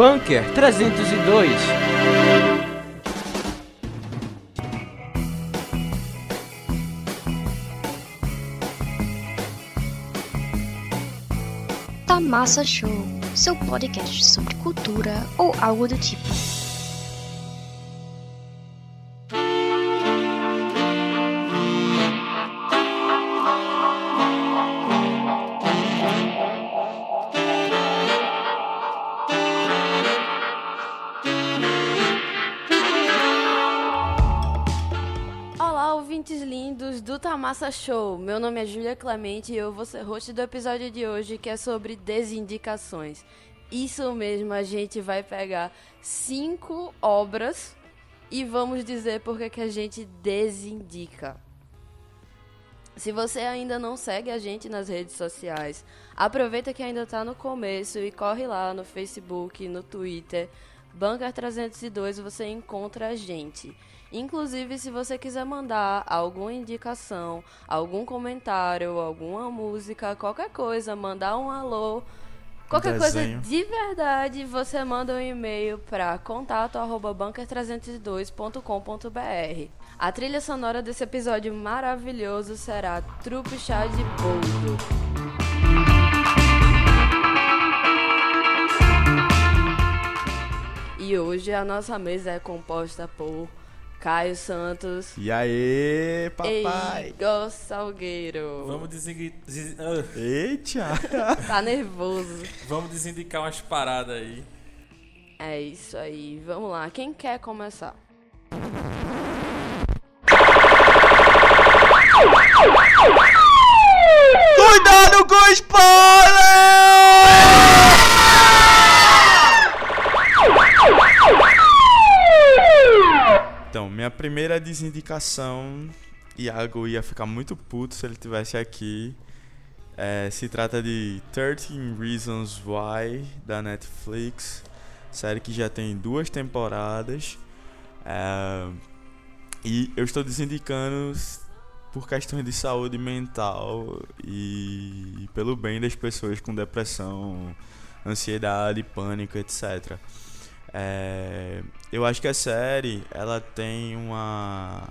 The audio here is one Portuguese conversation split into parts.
Bunker 302. Tá Massa Show, seu podcast sobre cultura ou algo do tipo. Tamassa Show. Meu nome é Júlia Clemente e eu vou ser host do episódio de hoje que é sobre desindicações. Isso mesmo, a gente vai pegar cinco obras e vamos dizer por que a gente desindica. Se você ainda não segue a gente nas redes sociais, aproveita que ainda está no começo e corre lá no Facebook, no Twitter, Bunker 302 você encontra a gente. Inclusive, se você quiser mandar alguma indicação, algum comentário, alguma música, qualquer coisa, mandar um alô, qualquer coisa Desenho. de verdade, você manda um e-mail para contato@bunker302.com.br. A trilha sonora desse episódio maravilhoso será Trupe Chá de Boldo. E hoje a nossa mesa é composta por Caio Santos E aí, e papai? Igor Salgueiro. Vamos, desindicar, desi- ah, Eita! Tá nervoso. vamos desindicar umas paradas aí. É isso aí. Vamos lá. Quem quer começar? Cuidado com o spoiler! Então, minha primeira desindicação, Iago ia ficar muito puto se ele tivesse aqui. É, se trata de 13 Reasons Why da Netflix, série que já tem duas temporadas. É, e eu estou desindicando por questões de saúde mental e pelo bem das pessoas com depressão, ansiedade, pânico, etc. É, eu acho que a série ela tem uma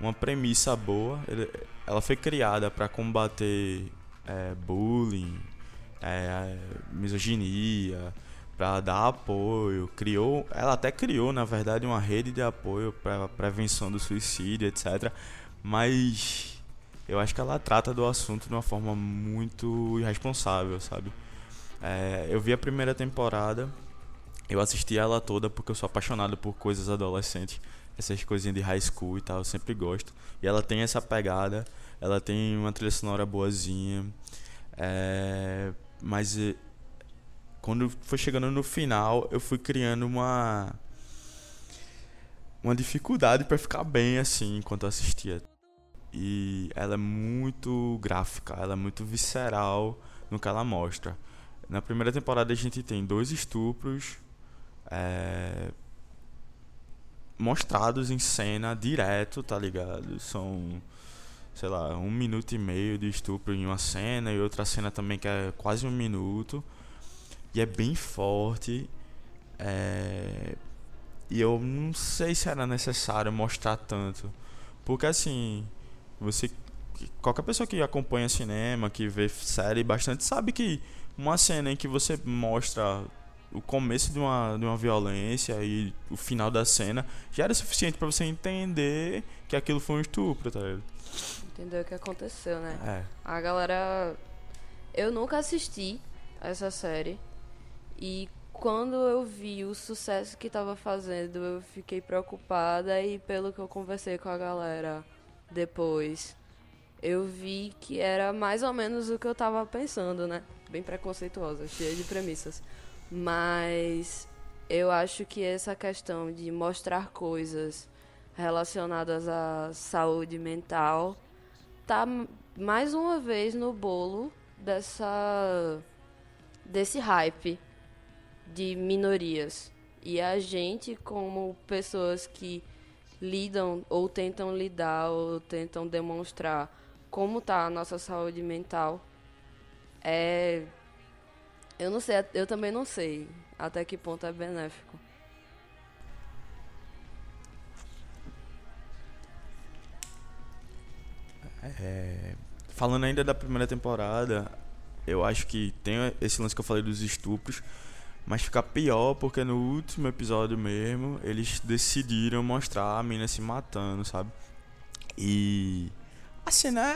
uma premissa boa. Ele- Ela foi criada para combater é, bullying, é, misoginia, para dar apoio. Criou, ela até criou, na verdade, uma rede de apoio para prevenção do suicídio, etc. Mas eu acho que ela trata do assunto de uma forma muito irresponsável, sabe? É, eu vi a primeira temporada, eu assisti ela toda porque eu sou apaixonado por coisas adolescentes, essas coisinhas de high school e tal, eu sempre gosto. E ela tem essa pegada, ela tem uma trilha sonora boazinha, é, mas eh, quando foi chegando no final, eu fui criando uma uma dificuldade pra ficar bem assim enquanto eu assistia. E ela é muito gráfica, ela é muito visceral no que ela mostra. Na primeira temporada a gente tem dois estupros é, mostrados em cena direto, tá ligado? São, sei lá, um minuto e meio de estupro em uma cena e outra cena também que é quase um minuto. E é bem forte. É, e eu não sei se era necessário mostrar tanto. Porque assim, você. Qualquer pessoa que acompanha cinema, que vê série bastante, sabe que uma cena em que você mostra o começo de uma, de uma violência e o final da cena já era suficiente pra você entender que aquilo foi um estupro, tá ligado? Entendeu o que aconteceu, né? É. A galera. Eu nunca assisti essa série. E quando eu vi o sucesso que tava fazendo, eu fiquei preocupada. E pelo que eu conversei com a galera depois, eu vi que era mais ou menos o que eu tava pensando, né? Bem preconceituosa, cheia de premissas. Mas eu acho que essa questão de mostrar coisas relacionadas à saúde mental tá mais uma vez no bolo dessa desse hype de minorias. E a gente como pessoas que lidam ou tentam lidar ou tentam demonstrar como tá a nossa saúde mental é Eu não sei, eu também não sei até que ponto é benéfico. É, falando ainda da primeira temporada, eu acho que tem esse lance que eu falei dos estupros, mas fica pior porque no último episódio mesmo eles decidiram mostrar a mina se matando, sabe? E a cena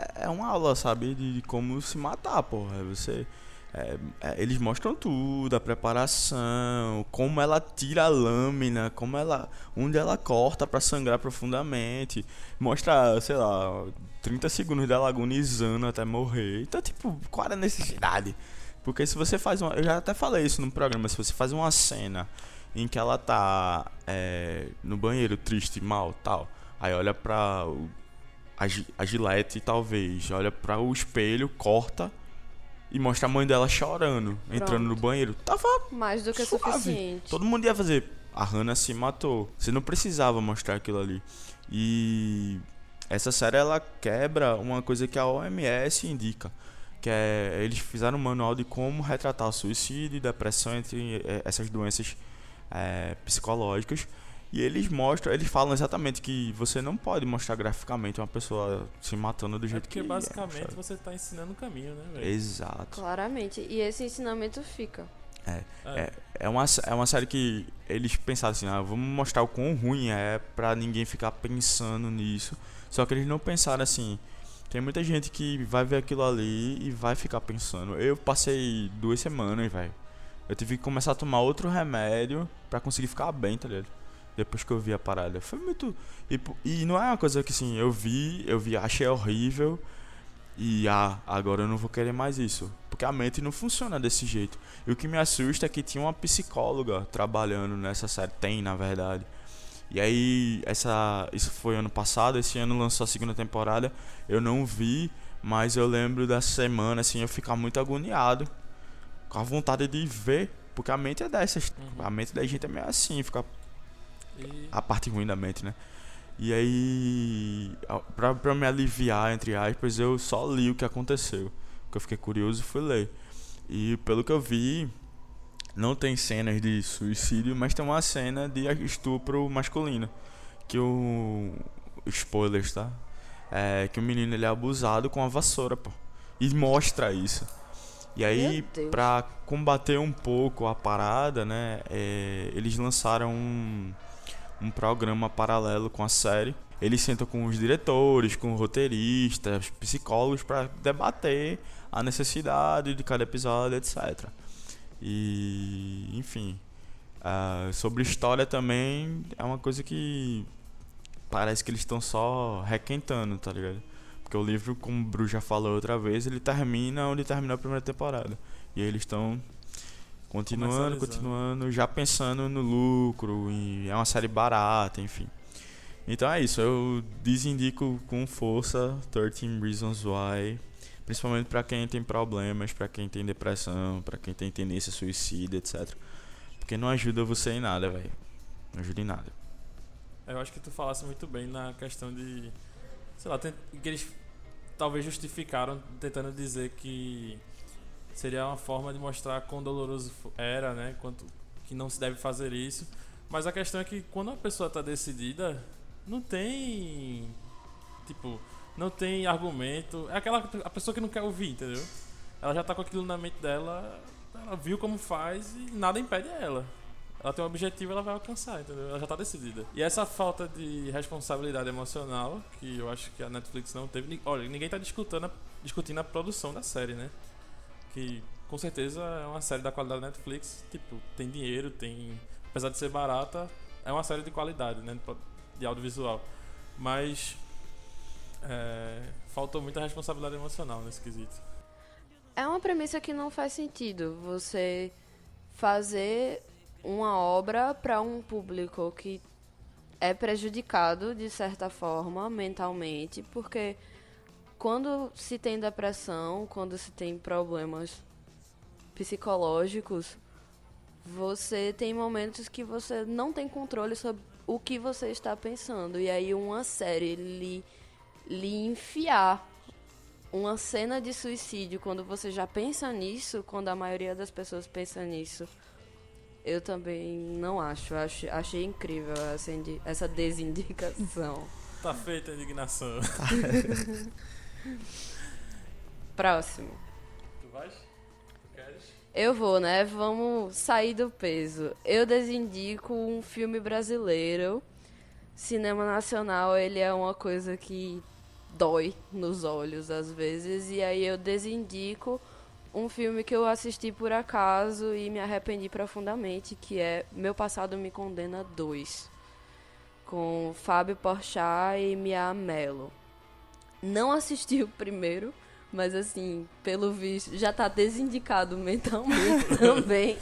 é, é uma aula, sabe? De como se matar, porra. Você é, é, eles mostram tudo, a preparação, como ela tira a lâmina, como ela, onde ela corta para sangrar profundamente, mostra, sei lá, 30 segundos dela agonizando até morrer. Então, tipo, qual era a necessidade? Porque se você faz uma, eu já até falei isso no programa, se você faz uma cena em que ela tá é, no banheiro triste, mal, tal, aí olha pra o, a, a gilete talvez, olha para o espelho, corta e mostra a mãe dela chorando, entrando no banheiro. Tava mais do que suave. suficiente. Todo mundo ia fazer. A Hannah se matou. Você não precisava mostrar aquilo ali. E essa série ela quebra uma coisa que a OMS indica, que é eles fizeram um manual de como retratar suicídio e depressão entre eh, essas doenças é, psicológicas e eles mostram, eles falam exatamente que você não pode mostrar graficamente uma pessoa se matando do É jeito porque que basicamente é, você tá ensinando o caminho, né, velho? Exato. Claramente. E esse ensinamento fica. É, É. é, é, uma, é uma série que eles pensaram assim, ah, vamos mostrar o quão ruim é pra ninguém ficar pensando nisso. Só que eles não pensaram assim. Tem muita gente que vai ver aquilo ali e vai ficar pensando. Eu passei duas semanas, velho. Eu tive que começar a tomar outro remédio pra conseguir ficar bem, tá ligado? Depois que eu vi a parada. Foi muito. E, e não é uma coisa que assim, eu vi, eu vi, achei horrível. E ah, agora eu não vou querer mais isso. Porque a mente não funciona desse jeito. E o que me assusta é que tinha uma psicóloga trabalhando nessa série. Tem, na verdade. E aí, essa, isso foi ano passado. Esse ano lançou a segunda temporada. Eu não vi, mas eu lembro da semana, assim, eu ficar muito agoniado. Com a vontade de ver. Porque a mente é dessas. Uhum. A mente da gente é meio assim, fica E a parte ruim da mente, né? E aí, pra, pra me aliviar, entre aspas, eu só li o que aconteceu. Porque eu fiquei curioso e fui ler. E pelo que eu vi, não tem cenas de suicídio, mas tem uma cena de estupro masculino. Que o. Spoilers, tá? É que o menino ele é abusado com a vassoura, pô. E mostra isso. E aí, pra combater um pouco a parada, né? é, eles lançaram um, um programa paralelo com a série. Eles sentam com os diretores, com roteiristas, psicólogos para debater a necessidade de cada episódio, etc. E, enfim, ah, sobre história também é uma coisa que parece que eles estão só requentando, tá ligado? Porque o livro, como o Bru já falou outra vez, ele termina onde terminou a primeira temporada. E aí eles estão continuando, continuando, já pensando no lucro, é uma série barata, enfim. Então é isso, eu desindico com força 13 Reasons Why, principalmente pra quem tem problemas, pra quem tem depressão, pra quem tem tendência a suicídio, etc. Porque não ajuda você em nada, velho. Não ajuda em nada. eu acho que tu falasse muito bem na questão de. Sei lá, que eles talvez justificaram tentando dizer que seria uma forma de mostrar quão doloroso era, né? Quanto que não se deve fazer isso. Mas a questão é que quando a pessoa tá decidida, não tem. Tipo, não tem argumento. É aquela a pessoa que não quer ouvir, entendeu? Ela já tá com aquilo na mente dela, ela viu como faz e nada impede ela. Ela tem um objetivo, ela vai alcançar, entendeu? Ela já tá decidida. E essa falta de responsabilidade emocional, que eu acho que a Netflix não teve. Olha, ninguém tá discutindo a, discutindo a produção da série, né? Que com certeza é uma série da qualidade da Netflix. Tipo, tem dinheiro, tem. Apesar de ser barata, é uma série de qualidade, né? De audiovisual. Mas. É, faltou muita responsabilidade emocional nesse quesito. É uma premissa que não faz sentido você fazer uma obra para um público que é prejudicado de certa forma mentalmente, porque quando se tem depressão, quando se tem problemas psicológicos, você tem momentos que você não tem controle sobre o que você está pensando. E aí uma série lhe, lhe enfiar uma cena de suicídio, quando você já pensa nisso, quando a maioria das pessoas pensa nisso, eu também não acho. acho achei incrível essa, essa desindicação. Tá feita a indignação. Próximo. Tu vais? Tu queres? Eu vou, né? Vamos sair do peso. Eu desindico um filme brasileiro. Cinema nacional, ele é uma coisa que dói nos olhos às vezes. E aí eu desindico um filme que eu assisti por acaso e me arrependi profundamente, que é Meu Passado Me Condena 2. Com Fábio Porchat e Mia Mello. Não assisti o primeiro, mas assim, pelo visto, já tá desindicado mentalmente também.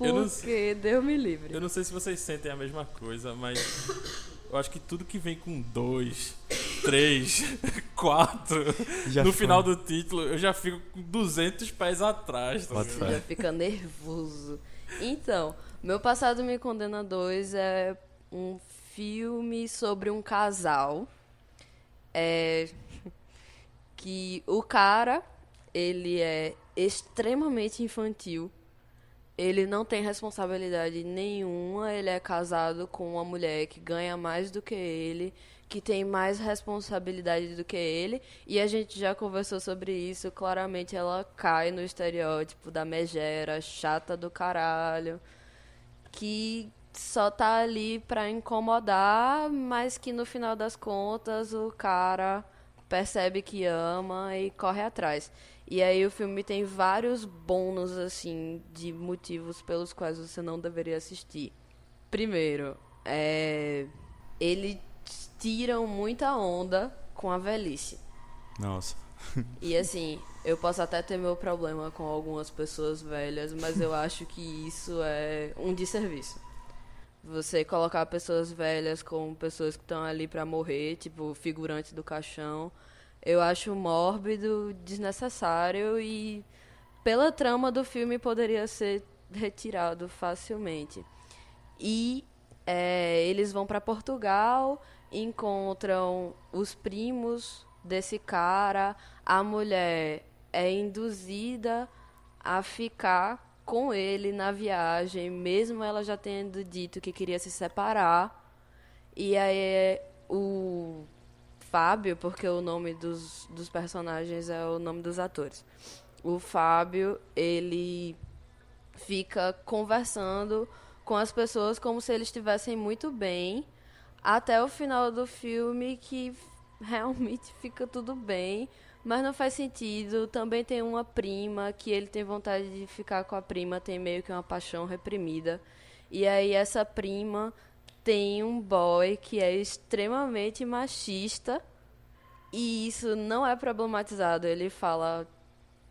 Eu não Porque Deus me livre. Eu não sei se vocês sentem a mesma coisa, mas eu acho que tudo que vem com dois, três, quatro, Já no foi. final do título, eu já fico com 200 pés atrás. Tá. Já fica nervoso. Então, Meu Passado Me Condena 2 é um filme sobre um casal. É, que o cara, ele é extremamente infantil. Ele não tem responsabilidade nenhuma. Ele é casado com uma mulher que ganha mais do que ele, que tem mais responsabilidade do que ele. E a gente já conversou sobre isso. Claramente ela cai no estereótipo da megera, chata do caralho, que só tá ali pra incomodar, mas que no final das contas o cara percebe que ama e corre atrás. E aí o filme tem vários bônus assim de motivos pelos quais você não deveria assistir. Primeiro, é eles tiram muita onda com a velhice. Nossa. E assim, eu posso até ter meu problema com algumas pessoas velhas, mas eu acho que isso é um desserviço. Você colocar pessoas velhas como pessoas que estão ali pra morrer, tipo figurantes do caixão, eu acho mórbido, desnecessário e pela trama do filme poderia ser retirado facilmente. E é, eles vão para Portugal, encontram os primos desse cara, a mulher é induzida a ficar com ele na viagem, mesmo ela já tendo dito que queria se separar. E aí o Fábio, porque o nome dos, dos personagens é o nome dos atores. O Fábio, ele fica conversando com as pessoas como se eles estivessem muito bem, até o final do filme que realmente fica tudo bem, mas não faz sentido. Também tem uma prima que ele tem vontade de ficar com a prima, tem meio que uma paixão reprimida. E aí essa prima tem um boy que é extremamente machista e isso não é problematizado. Ele fala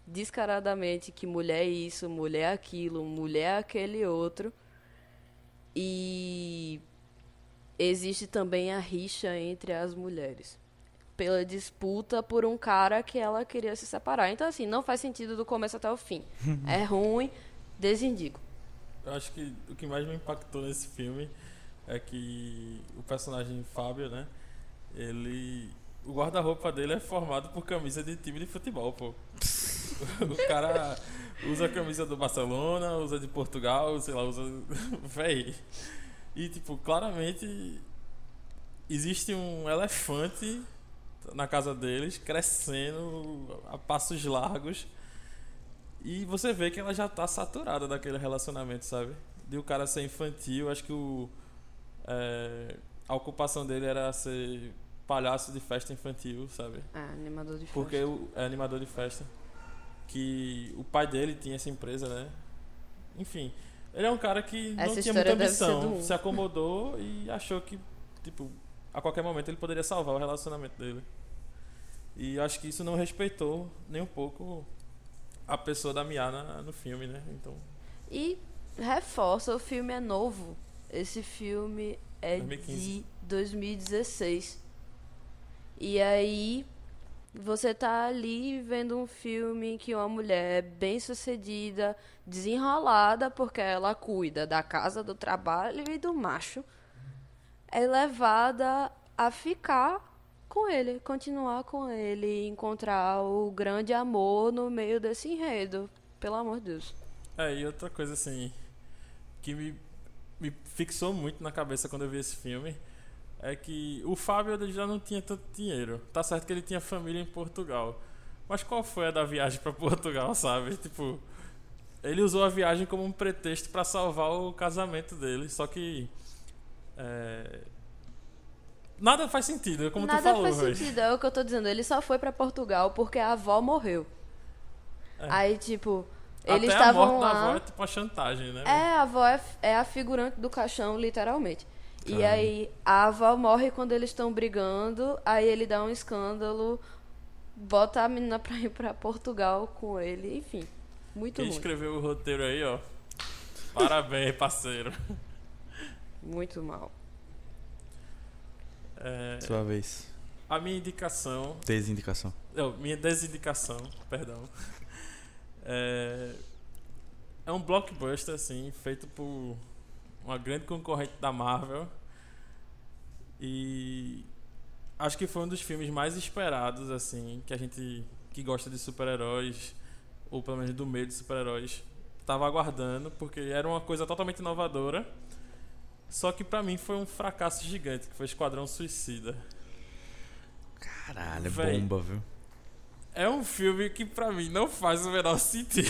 descaradamente que mulher é isso, mulher é aquilo, mulher é aquele outro. E existe também a rixa entre as mulheres. Pela disputa por um cara que ela queria se separar. Então, assim, não faz sentido do começo até o fim. é ruim, desindico. Eu acho que o que mais me impactou nesse filme é que o personagem Fábio, né? Ele. O guarda-roupa dele é formado por camisa de time de futebol, pô. O cara usa a camisa do Barcelona, usa de Portugal, sei lá, usa. Véi. E, tipo, claramente existe um elefante na casa deles crescendo a passos largos. E você vê que ela já tá saturada daquele relacionamento, sabe? De o cara ser infantil, acho que o. é, a ocupação dele era ser palhaço de festa infantil, sabe? É, animador de Porque festa. o, é animador de festa. Que o pai dele tinha essa empresa, né? Enfim, ele é um cara que não Essa tinha muita ambição, se acomodou e achou que, tipo, a qualquer momento ele poderia salvar o relacionamento dele. E acho que isso não respeitou nem um pouco a pessoa da Miana no filme, né? Então, E reforça, o filme é novo. Esse filme é 2015. de 2016. E aí você tá ali vendo um filme que uma mulher bem sucedida, desenrolada, porque ela cuida da casa, do trabalho e do macho, é levada a ficar com ele, continuar com ele, encontrar o grande amor no meio desse enredo. Pelo amor de Deus. É, e outra coisa assim que me, me fixou muito na cabeça quando eu vi esse filme é que o Fábio já não tinha tanto dinheiro. Tá certo que ele tinha família em Portugal. Mas qual foi a da viagem pra Portugal, sabe? Tipo, ele usou a viagem como um pretexto pra salvar o casamento dele, só que é, nada faz sentido, é como Nada tu falou, faz véi. sentido, é o que eu tô dizendo. Ele só foi pra Portugal porque a avó morreu. É. Aí, tipo, Até eles a estavam morte da lá. avó é tipo uma chantagem, né? É, a avó é, é a figurante do caixão, literalmente. E Caramba. aí, a avó morre quando eles estão brigando, aí ele dá um escândalo, bota a menina pra ir pra Portugal com ele, enfim. Muito Quem ruim. escreveu o roteiro aí, ó. Parabéns, parceiro. Muito mal. É, Sua vez. a minha indicação Desindicação. Não, minha desindicação, perdão. É, é um blockbuster, assim, feito por uma grande concorrente da Marvel. E acho que foi um dos filmes mais esperados, assim, que a gente que gosta de super-heróis, ou pelo menos do meio de super-heróis, tava aguardando, porque era uma coisa totalmente inovadora. Só que pra mim foi um fracasso gigante, que foi Esquadrão Suicida. Caralho, Véi. bomba, viu? É um filme que pra mim não faz o menor sentido.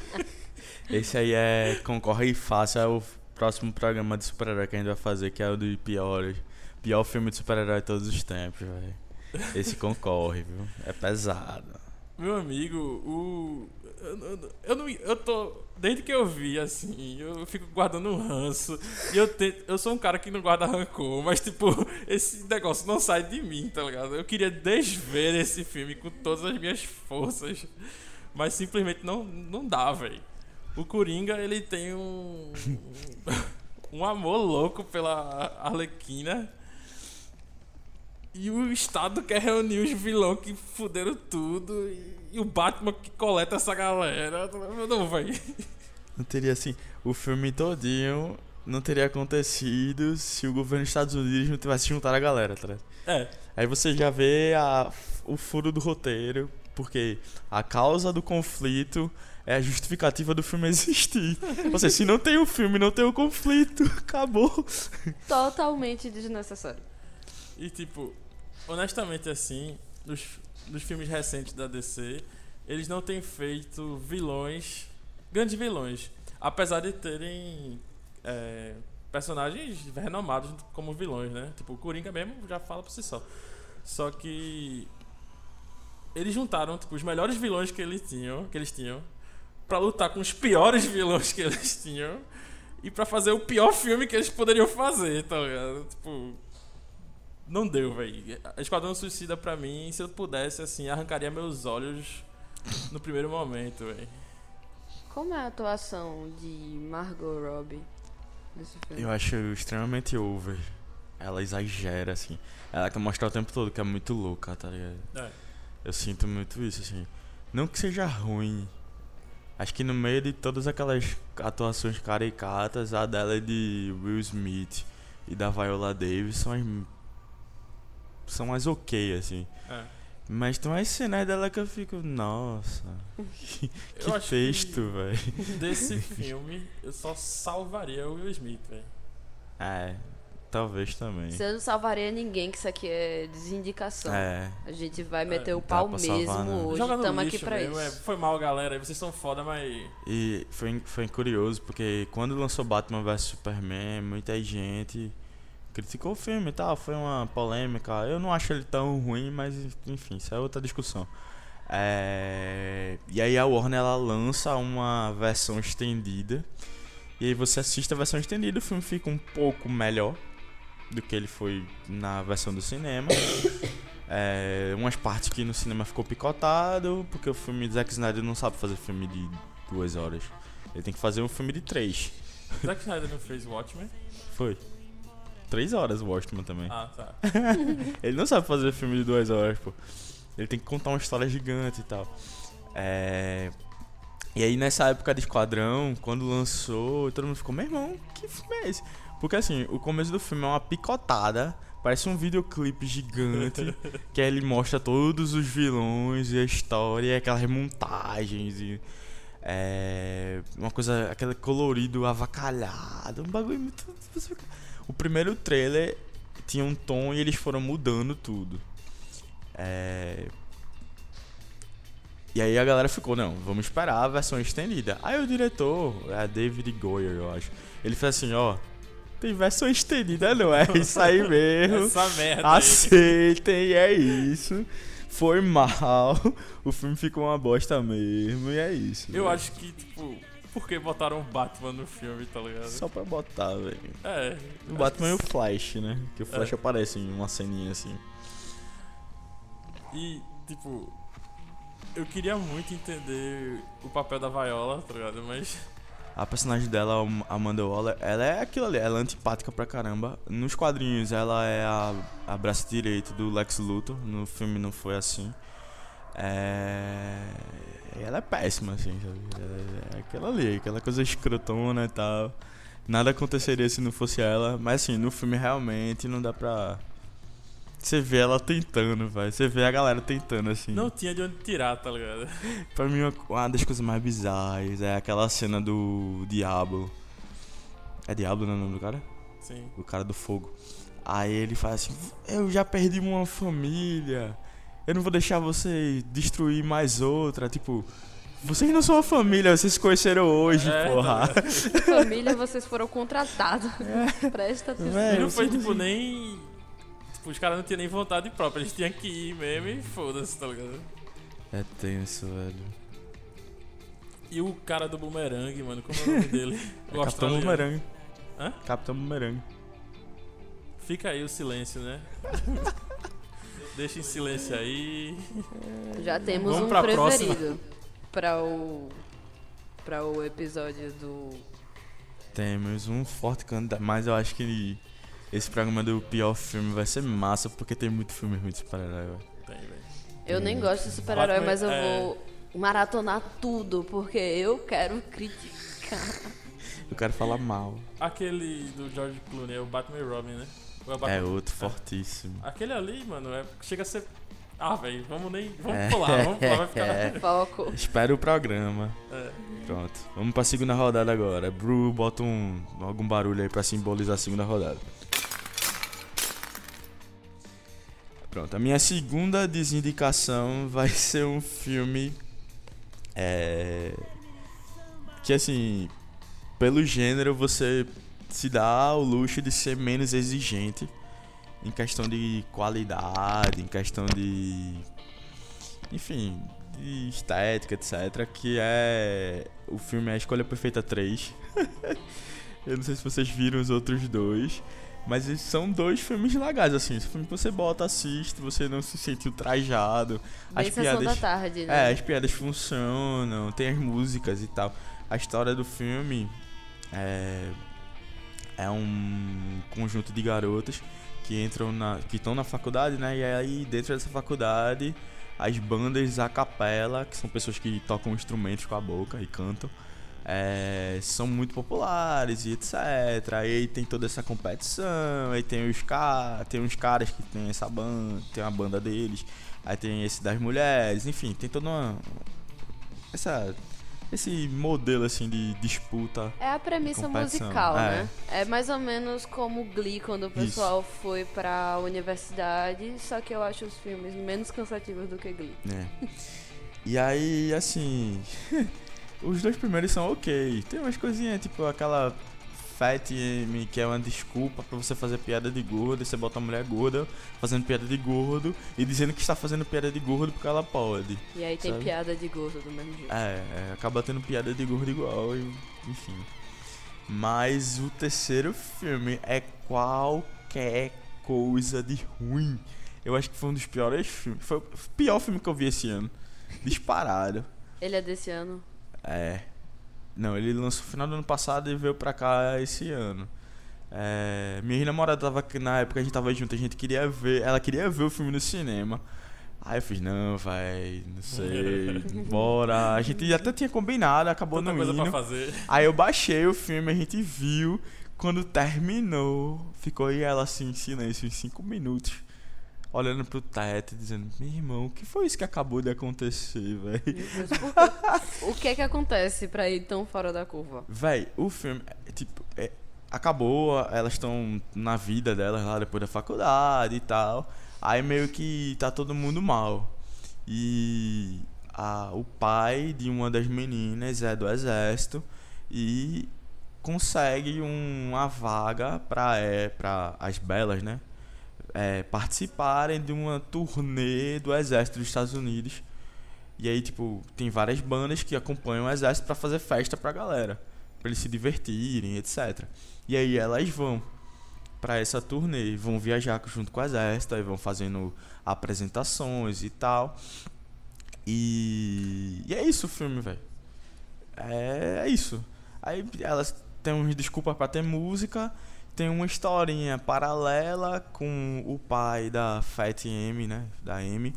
Esse aí é. Concorre fácil ao próximo programa de super-herói que a gente vai fazer, que é o de piores. Pior filme de super-herói de todos os tempos, velho. Esse concorre, viu? É pesado. Meu amigo, o. Eu, eu, não. Eu tô. Desde que eu vi, assim, eu fico guardando um ranço. E eu tento. Eu sou um cara que não guarda rancor, mas, tipo, esse negócio não sai de mim, tá ligado? Eu queria desver esse filme com todas as minhas forças. Mas simplesmente não, não dá, velho. O Coringa, ele tem um. um amor louco pela Arlequina. E o Estado quer reunir os vilões que fuderam tudo. E, e o Batman que coleta essa galera. Não, vai. Não teria assim. O filme todinho não teria acontecido se o governo dos Estados Unidos não tivesse juntado a galera, tá? É, Aí você já vê a, o furo do roteiro, porque a causa do conflito é a justificativa do filme existir. Ou seja, se não tem o filme, não tem o conflito. Acabou. Totalmente desnecessário. e tipo, honestamente assim, nos, nos filmes recentes da DC, eles não têm feito vilões, grandes vilões. Apesar de terem é, personagens renomados como vilões, né? Tipo, o Coringa mesmo já fala por si só. Só que eles juntaram tipo, os melhores vilões que eles tinham, que eles tinham, para lutar com os piores vilões que eles tinham e para fazer o pior filme que eles poderiam fazer, tá ligado? Tipo, não deu, velho. Esquadrão Suicida pra mim, se eu pudesse assim, arrancaria meus olhos no primeiro momento, velho. Como é a atuação de Margot Robbie nesse filme? Eu acho extremamente over. Ela exagera, assim. Ela quer mostrar o tempo todo que é muito louca, tá ligado? É. Eu sinto muito isso, assim. Não que seja ruim. Acho que no meio de todas aquelas atuações caricatas, a dela é de Will Smith e da Viola Davis são as. São as ok, assim. É. Mas tem umas cenas dela que eu fico, nossa, que, que texto, velho. Desse filme, eu só salvaria o Will Smith, velho. É, talvez também. Você não salvaria ninguém, que isso aqui é desindicação. É, A gente vai meter o dá pau salvar, mesmo não. hoje. Lixo aqui pra mesmo, é, isso. foi mal, galera. Vocês são foda, mas. E foi, foi curioso porque quando lançou Batman vs Superman, muita gente criticou o filme e tal, foi uma polêmica. Eu não acho ele tão ruim, mas enfim, isso é outra discussão. É, E aí a Warner ela lança uma versão estendida. E aí você assiste a versão estendida, o filme fica um pouco melhor do que ele foi na versão do cinema. É, umas partes que no cinema ficou picotado, porque o filme de Zack Snyder não sabe fazer filme de duas horas. Ele tem que fazer um filme de três. Zack Snyder não fez Watchmen? Foi. Três horas o Watchmen também. Ah, tá. Ele não sabe fazer filme de duas horas, pô. Ele tem que contar uma história gigante e tal. É... E aí nessa época de Esquadrão, quando lançou, todo mundo ficou, meu irmão, que filme é esse? Porque assim, o começo do filme é uma picotada Parece um videoclipe gigante que ele mostra todos os vilões e a história e aquelas montagens e é, uma coisa aquele colorido avacalhado, um bagulho muito O primeiro trailer tinha um tom e eles foram mudando tudo. É, e aí a galera ficou, não, vamos esperar a versão estendida. Aí o diretor, é David Goyer, eu acho, ele fez assim, ó, tem versão estendida, não é isso aí mesmo. Essa merda. Aceitem, é isso. Foi mal. O filme ficou uma bosta mesmo, e é isso. Eu velho. acho que, tipo, por que botaram o Batman no filme, tá ligado? Só pra botar, velho. É. O Batman e o Flash, né? Que o Flash É. aparece em uma ceninha assim. E, tipo, eu queria muito entender o papel da Viola, tá ligado? Mas A personagem dela, a Amanda Waller, ela é aquilo ali, ela é antipática pra caramba. Nos quadrinhos, ela é a, a braço direito do Lex Luthor. No filme não foi assim. É... Ela é péssima, assim, sabe? É aquela ali, aquela coisa escrotona e tal. Nada aconteceria se não fosse ela. Mas assim, no filme realmente não dá pra. Você vê ela tentando, vai. Você vê a galera tentando, assim. não tinha de onde tirar, tá ligado? Pra mim, uma- das coisas mais bizarras é aquela cena do Diablo. É Diablo, não é o nome do cara? Sim. Do cara do fogo. Aí ele fala assim: Eu já perdi uma família. Eu não vou deixar você destruir mais outra. Tipo, vocês não são uma família, vocês se conheceram hoje, É, porra. tá Família, vocês foram contratados. Presta atenção. Não foi, tipo, nem. Tipo, os caras não tinham nem vontade própria, eles tinham que ir mesmo e foda-se, tá ligado? É tenso, velho. E o cara do bumerangue, mano, como é o nome dele? É O Capitão australiano. Bumerangue. Hã? Capitão Bumerangue. Fica aí o silêncio, né? Deixa em silêncio aí. Já temos Vamos um pra próxima. preferido para o para o episódio do Temos um forte candidato, mas eu acho que esse programa do pior filme vai ser massa, porque tem muito filme ruim de super-herói, velho. Tem, velho. Eu nem gosto de super-herói, mas eu é- vou maratonar tudo porque eu quero criticar. Eu quero falar mal. Aquele do George Clooney é o Batman e Robin, né? É, o Batman? É outro fortíssimo. Aquele ali, mano, é... chega a ser. Ah, velho, vamos nem. Vamos É. pular, vamos pular, vai ficar. É. Foco. Espera o programa. É. Pronto. Vamos pra segunda rodada agora. Bru, bota um, algum barulho aí pra simbolizar a segunda rodada. Pronto. A minha segunda desindicação vai ser um filme. É. Que assim. Pelo gênero, você se dá o luxo de ser menos exigente em questão de qualidade, em questão de. Enfim, de estética, etc. Que é. O filme é A Escolha Perfeita 3. Eu não sei se vocês viram os outros dois. Mas são dois filmes legais, assim. Esse filme que você bota, assiste, você não se sente ultrajado. Bem As sessão da piadas. tarde, É, né? as piadas funcionam, tem as músicas e tal. A história do filme é, é um conjunto de garotas que entram na. que estão na faculdade, né? E aí dentro dessa faculdade as bandas a capela, que são pessoas que tocam instrumentos com a boca e cantam. é, são muito populares e etc. Aí tem toda essa competição, aí tem os caras, tem uns caras que tem essa banda, tem uma banda deles, aí tem esse das mulheres, enfim, tem toda uma essa esse modelo assim de disputa. É a premissa musical, é. né? É mais ou menos como o Glee quando o pessoal foi pra universidade, só que eu acho os filmes menos cansativos do que Glee. né? E aí, assim, os dois primeiros são ok. Tem umas coisinhas, tipo aquela Fat M, que é uma desculpa pra você fazer piada de gordo, e você bota uma mulher gorda fazendo piada de gordo e dizendo que está fazendo piada de gordo porque ela pode. E aí tem Sabe? piada de gosto do mesmo jeito. É, é, acaba tendo piada de gordo igual, e, enfim. Mas o terceiro filme é qualquer coisa de ruim. Eu acho que foi um dos piores filmes. Foi o pior filme que eu vi esse ano. Disparado. Ele é desse ano. É. Não, ele lançou no final do ano passado e veio pra cá esse ano. É, minha namorada tava aqui na época, a gente tava junto, a gente queria ver. Ela queria ver o filme no cinema. Aí eu fiz, não, vai, não sei, bora. A gente até tinha combinado, acabou Tanta não coisa indo. pra fazer. Aí eu baixei o filme, a gente viu, Quando terminou, ficou aí ela assim em silêncio, em cinco minutos, olhando pro teto, dizendo: Meu irmão, o que foi isso que acabou de acontecer, velho? O que é que acontece pra ir tão fora da curva? Véi, o filme, é, tipo, é, acabou, elas estão na vida delas lá depois da faculdade e tal. Aí meio que tá todo mundo mal. E a, o pai de uma das meninas é do exército e consegue um- uma vaga para é, pra as belas, né? É, participarem de uma turnê do exército dos Estados Unidos. E aí, tipo, tem várias bandas que acompanham o exército pra fazer festa pra galera, pra eles se divertirem, etc. E aí elas vão pra essa turnê, vão viajar junto com o exército, aí vão fazendo apresentações e tal. E, e é isso o filme, velho. É, é isso. Aí elas têm uns desculpas pra ter música, tem uma historinha paralela com o pai da Fat M, né? Da M.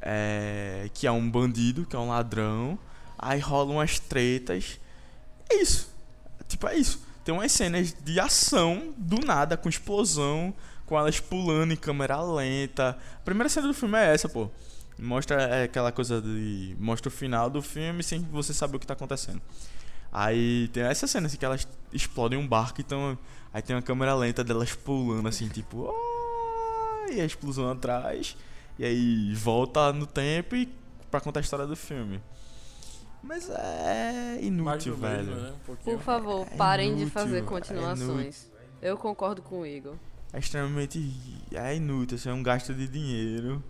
É, que é um bandido, que é um ladrão. Aí rolam umas tretas. É isso. Tipo, é isso. Tem umas cenas de ação do nada, com explosão, com elas pulando em câmera lenta. A primeira cena do filme é essa, pô. Mostra é, aquela coisa de. Mostra o final do filme sem você saber o que tá acontecendo. Aí tem essa cena assim que elas explodem um barco, então. Aí tem uma câmera lenta delas pulando assim, tipo. "Oh", E a explosão atrás. E aí volta no tempo e pra contar a história do filme. Mas é inútil, velho. mesmo, né? Um. Por favor, É parem de inútil, fazer é continuações. Eu concordo com o Igor. É extremamente é inútil, assim, é um gasto de dinheiro,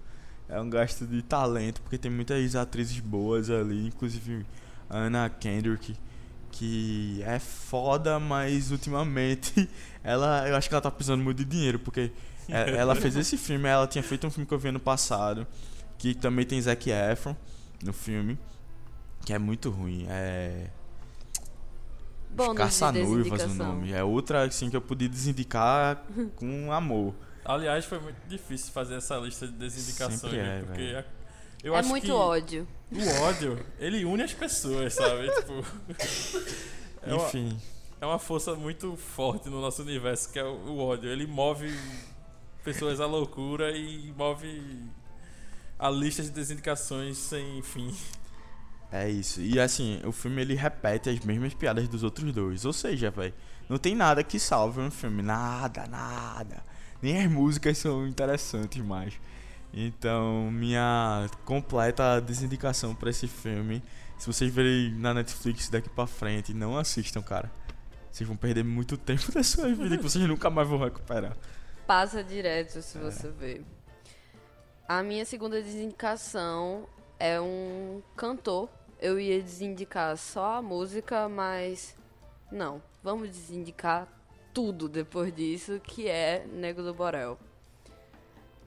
é um gasto de talento, porque tem muitas atrizes boas ali, inclusive a Anna Kendrick, que é foda, mas ultimamente ela, eu acho que ela tá precisando muito de dinheiro, porque é- ela fez esse filme, ela tinha feito um filme que eu vi ano passado, que também tem Zac Efron no filme, que é muito ruim, é de Caça-Noivas o nome, é outra assim que eu podia desindicar com amor. Aliás, foi muito difícil fazer essa lista de desindicações, né? é, porque velho. eu é acho muito que ódio. O ódio, ele une as pessoas, sabe? tipo, é uma, Enfim, é uma força muito forte no nosso universo, que é o, o ódio. Ele move pessoas à loucura e move a lista de desindicações sem fim. é isso. E assim, o filme ele repete as mesmas piadas dos outros dois. Ou seja, velho, não tem nada que salve um filme. Nada, nada. Nem as músicas são interessantes mais. Então, minha completa desindicação pra esse filme. Se vocês verem na Netflix daqui pra frente, não assistam, cara. Vocês vão perder muito tempo da sua vida que vocês nunca mais vão recuperar. Passa direto se você ver. A minha segunda desindicação é um cantor. Eu ia desindicar só a música, mas não. Vamos desindicar tudo depois disso, que é Nego do Borel.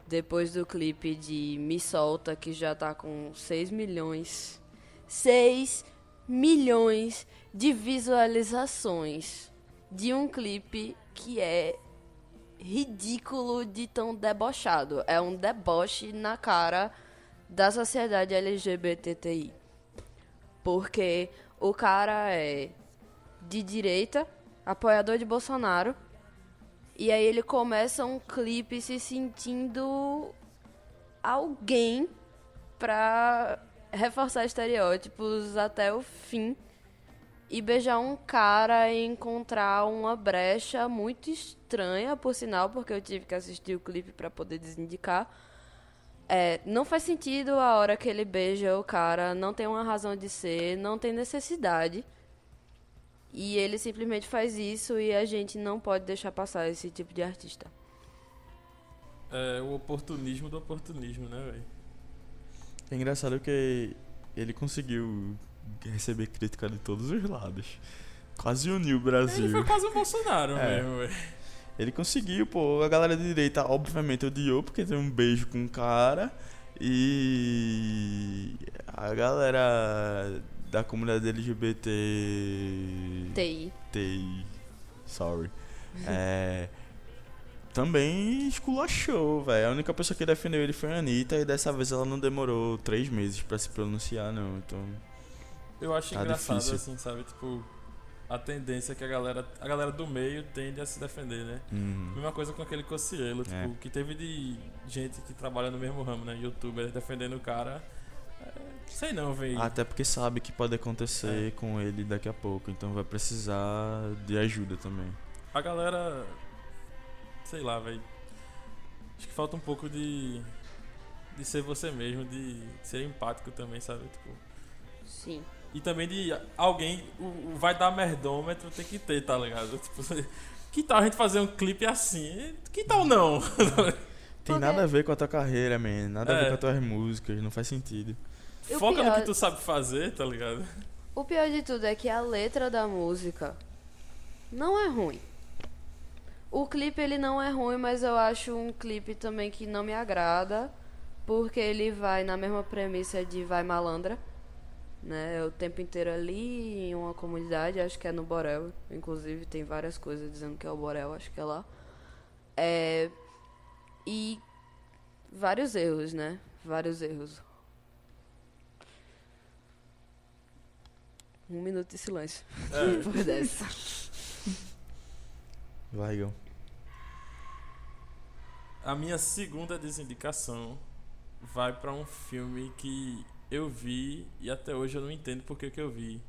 Depois do clipe de Me Solta, que já tá com 6 milhões. 6 milhões de visualizações de um clipe que é ridículo de tão debochado. É um deboche na cara da sociedade LGBTI. Porque o cara é de direita, apoiador de Bolsonaro, e aí ele começa um clipe se sentindo alguém pra reforçar estereótipos até o fim e beijar um cara e encontrar uma brecha muito estranha, por sinal, porque eu tive que assistir o clipe pra poder desindicar. É, não faz sentido a hora que ele beija o cara, não tem uma razão de ser, não tem necessidade. E ele simplesmente faz isso e a gente não pode deixar passar esse tipo de artista. É o oportunismo do oportunismo, né, velho? É engraçado que ele conseguiu receber crítica de todos os lados. Quase uniu o Ele Brasil. foi quase o Bolsonaro É. mesmo, velho. Ele conseguiu, pô. A galera de direita, obviamente, odiou porque tem um beijo com um cara. E a galera da comunidade LGBT. TI. TI. Sorry. É. Também esculachou, velho. A única pessoa que defendeu ele foi a Anitta e dessa vez ela não demorou três meses pra se pronunciar, não. Então. Eu acho Tá engraçado, difícil. assim, sabe? Tipo, a tendência que a galera, a galera do meio tende a se defender, né? Uhum. Mesma coisa com aquele Cocielo, tipo, É. que teve de gente que trabalha no mesmo ramo, né? Youtuber defendendo o cara. É, sei não, velho. Até porque sabe que pode acontecer É. com ele daqui a pouco, então vai precisar de ajuda também. A galera. Sei lá, velho. Acho que falta um pouco de. De ser você mesmo, de ser empático também, sabe? Tipo, Sim. E também de alguém, o, o vai dar merdômetro tem que ter, tá ligado? Tipo, que tal a gente fazer um clipe assim? Que tal não? Tem nada a ver com a tua carreira, man. Nada a ver É. com as tuas músicas, não faz sentido. E Foca no pior- que tu sabe fazer, tá ligado? O pior de tudo é que a letra da música não é ruim. O clipe ele não é ruim, mas eu acho um clipe também que não me agrada, porque ele vai na mesma premissa de vai malandra, né? O tempo inteiro ali em uma comunidade, acho que é no Borel, inclusive tem várias coisas dizendo que é o Borel, acho que é lá. É e vários erros, né? Vários erros. Um minuto de silêncio. É. Depois dessa. Vai, Igão. A minha segunda desindicação vai pra um filme que eu vi e até hoje eu não entendo por que, que eu vi.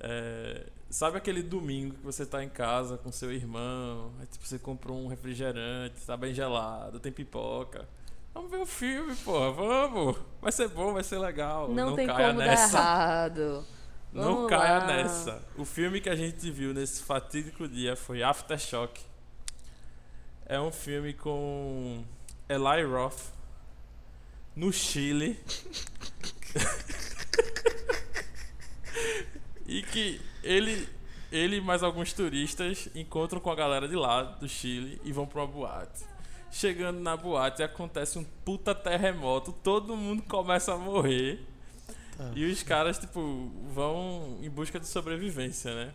É, sabe aquele domingo que você tá em casa com seu irmão, aí, tipo, você comprou um refrigerante, tá bem gelado, tem pipoca. Vamos ver o filme, porra, vamos! Vai ser bom, vai ser legal. Não, tem caia como nessa. dar errado. Não Vamos caia lá. nessa. O filme que a gente viu nesse fatídico dia foi Aftershock. É um filme com Eli Roth no Chile. e que ele, ele e mais alguns turistas encontram com a galera de lá, do Chile, e vão pra uma boate. Chegando na boate, acontece um puta terremoto, todo mundo começa a morrer. E os caras, tipo, vão em busca de sobrevivência, né?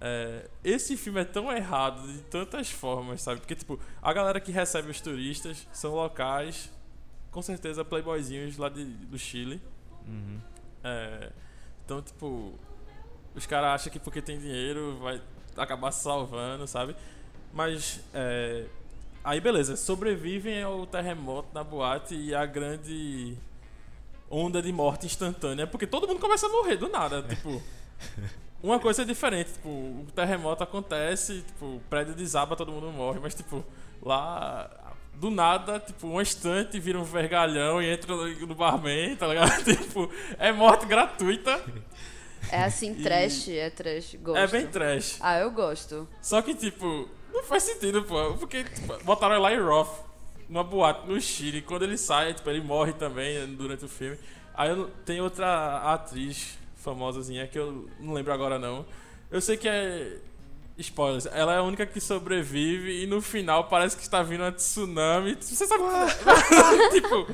É, esse filme é tão errado de tantas formas, sabe? Porque, tipo, a galera que recebe os turistas são locais, com certeza playboyzinhos lá de, do Chile. Uhum. É, então, tipo, os caras acham que porque tem dinheiro vai acabar se salvando, sabe? Mas, é, aí beleza, sobrevivem ao terremoto na boate e a grande onda de morte instantânea, porque todo mundo começa a morrer do nada, tipo... Uma coisa é diferente, tipo, o terremoto acontece, tipo, o prédio desaba, todo mundo morre, mas tipo, lá do nada, tipo, um instante vira um vergalhão e entra no barman, tá ligado? Tipo, é morte gratuita. É assim, E- trash, é trash. Gosto. É bem trash. Ah, eu gosto. Só que, tipo, não faz sentido, pô. Porque tipo, botaram Eli Roth numa boate no Chile. Quando ele sai, tipo, ele morre também né, durante o filme. Aí eu tem outra atriz famosazinha que eu não lembro agora não. Eu sei que é. Spoilers, ela é a única que sobrevive e no final parece que está vindo uma tsunami. Você sabe Tipo,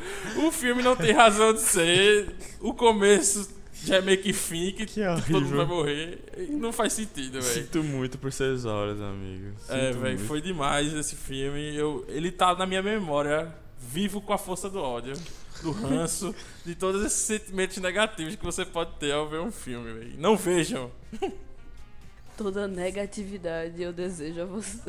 o filme não tem razão de ser. O começo já é meio que fim, que, Que todo mundo vai morrer. Não faz sentido, velho. Sinto muito por seis horas, amigo. É, Sinto velho, muito. foi demais esse filme. Eu, ele tá na minha memória, vivo com a força do ódio, do ranço, de todos esses sentimentos negativos que você pode ter ao ver um filme, velho. Não vejam. Toda negatividade eu desejo a você.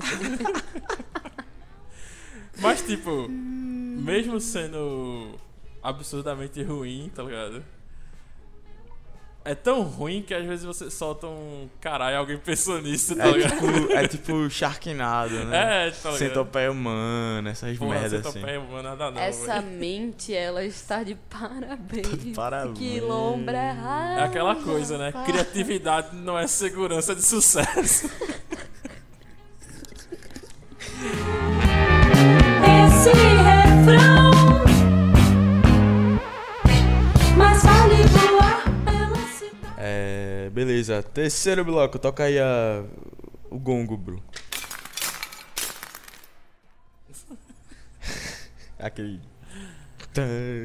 Mas, tipo, mesmo sendo absurdamente ruim, tá ligado? É tão ruim que às vezes você solta um caralho, alguém pensou nisso, tá É ligado? tipo, é tipo Sharknado, né? É, tá ligado? Centopeia humana, essas Porra, merdas assim. mano, nada não, Essa velho. mente, ela está de parabéns. Tá de parabéns. Que lombra errada. É aquela coisa, né? Criatividade não é segurança de sucesso. beleza. Terceiro bloco, toca aí a, o gongo, bro. Aquele.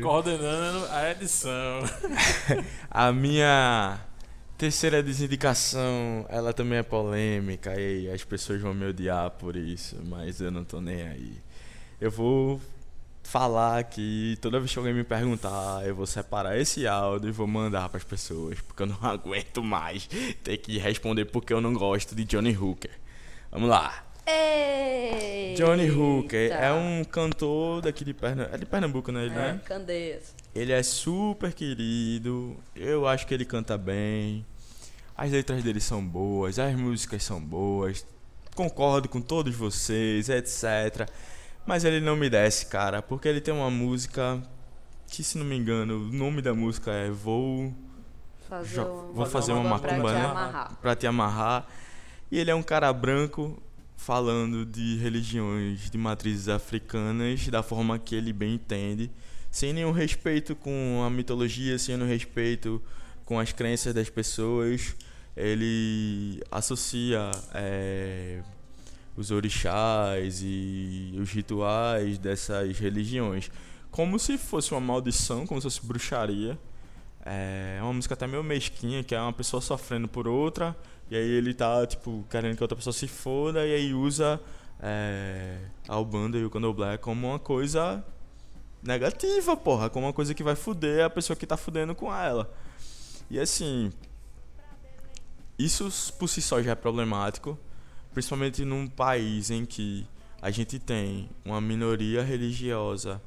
Coordenando a edição. A minha terceira desindicação, ela também é polêmica e as pessoas vão me odiar por isso, mas eu não tô nem aí. Eu vou falar que toda vez que alguém me perguntar, eu vou separar esse áudio e vou mandar pras pessoas, porque eu não aguento mais ter que responder porque eu não gosto de Johnny Hooker. Vamos lá. Johnny Hooker é um cantor daqui de Pernambuco. É de Pernambuco, né? Ele, É, né? Candeias. Ele é super querido. Eu acho que ele canta bem. As letras dele são boas, as músicas são boas. Concordo com todos vocês, etc. Mas ele não me desce, cara, porque ele tem uma música que, se não me engano, o nome da música é Vou Fazer Jo- uma, vou fazer uma pra macumba, te né? pra te amarrar. E ele é um cara branco falando de religiões de matrizes africanas da forma que ele bem entende, sem nenhum respeito com a mitologia, sem nenhum respeito com as crenças das pessoas. Ele associa eh, os orixás e os rituais dessas religiões como se fosse uma maldição, como se fosse bruxaria. É uma música até meio mesquinha, que é uma pessoa sofrendo por outra, e aí ele tá, tipo, querendo que outra pessoa se foda, e aí usa é, a Ubanda e o Candomblé como uma coisa negativa, porra, como uma coisa que vai fuder a pessoa que tá fudendo com ela. E assim, isso por si só já é problemático, principalmente num país em que a gente tem uma minoria religiosa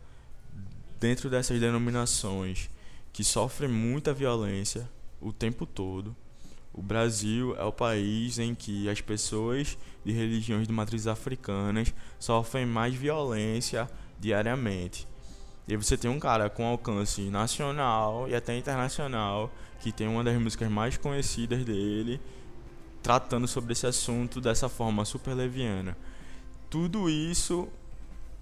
dentro dessas denominações que sofre muita violência o tempo todo. O Brasil é o país em que as pessoas de religiões de matrizes africanas sofrem mais violência diariamente. E você tem um cara com alcance nacional e até internacional que tem uma das músicas mais conhecidas dele tratando sobre esse assunto dessa forma super leviana. Tudo isso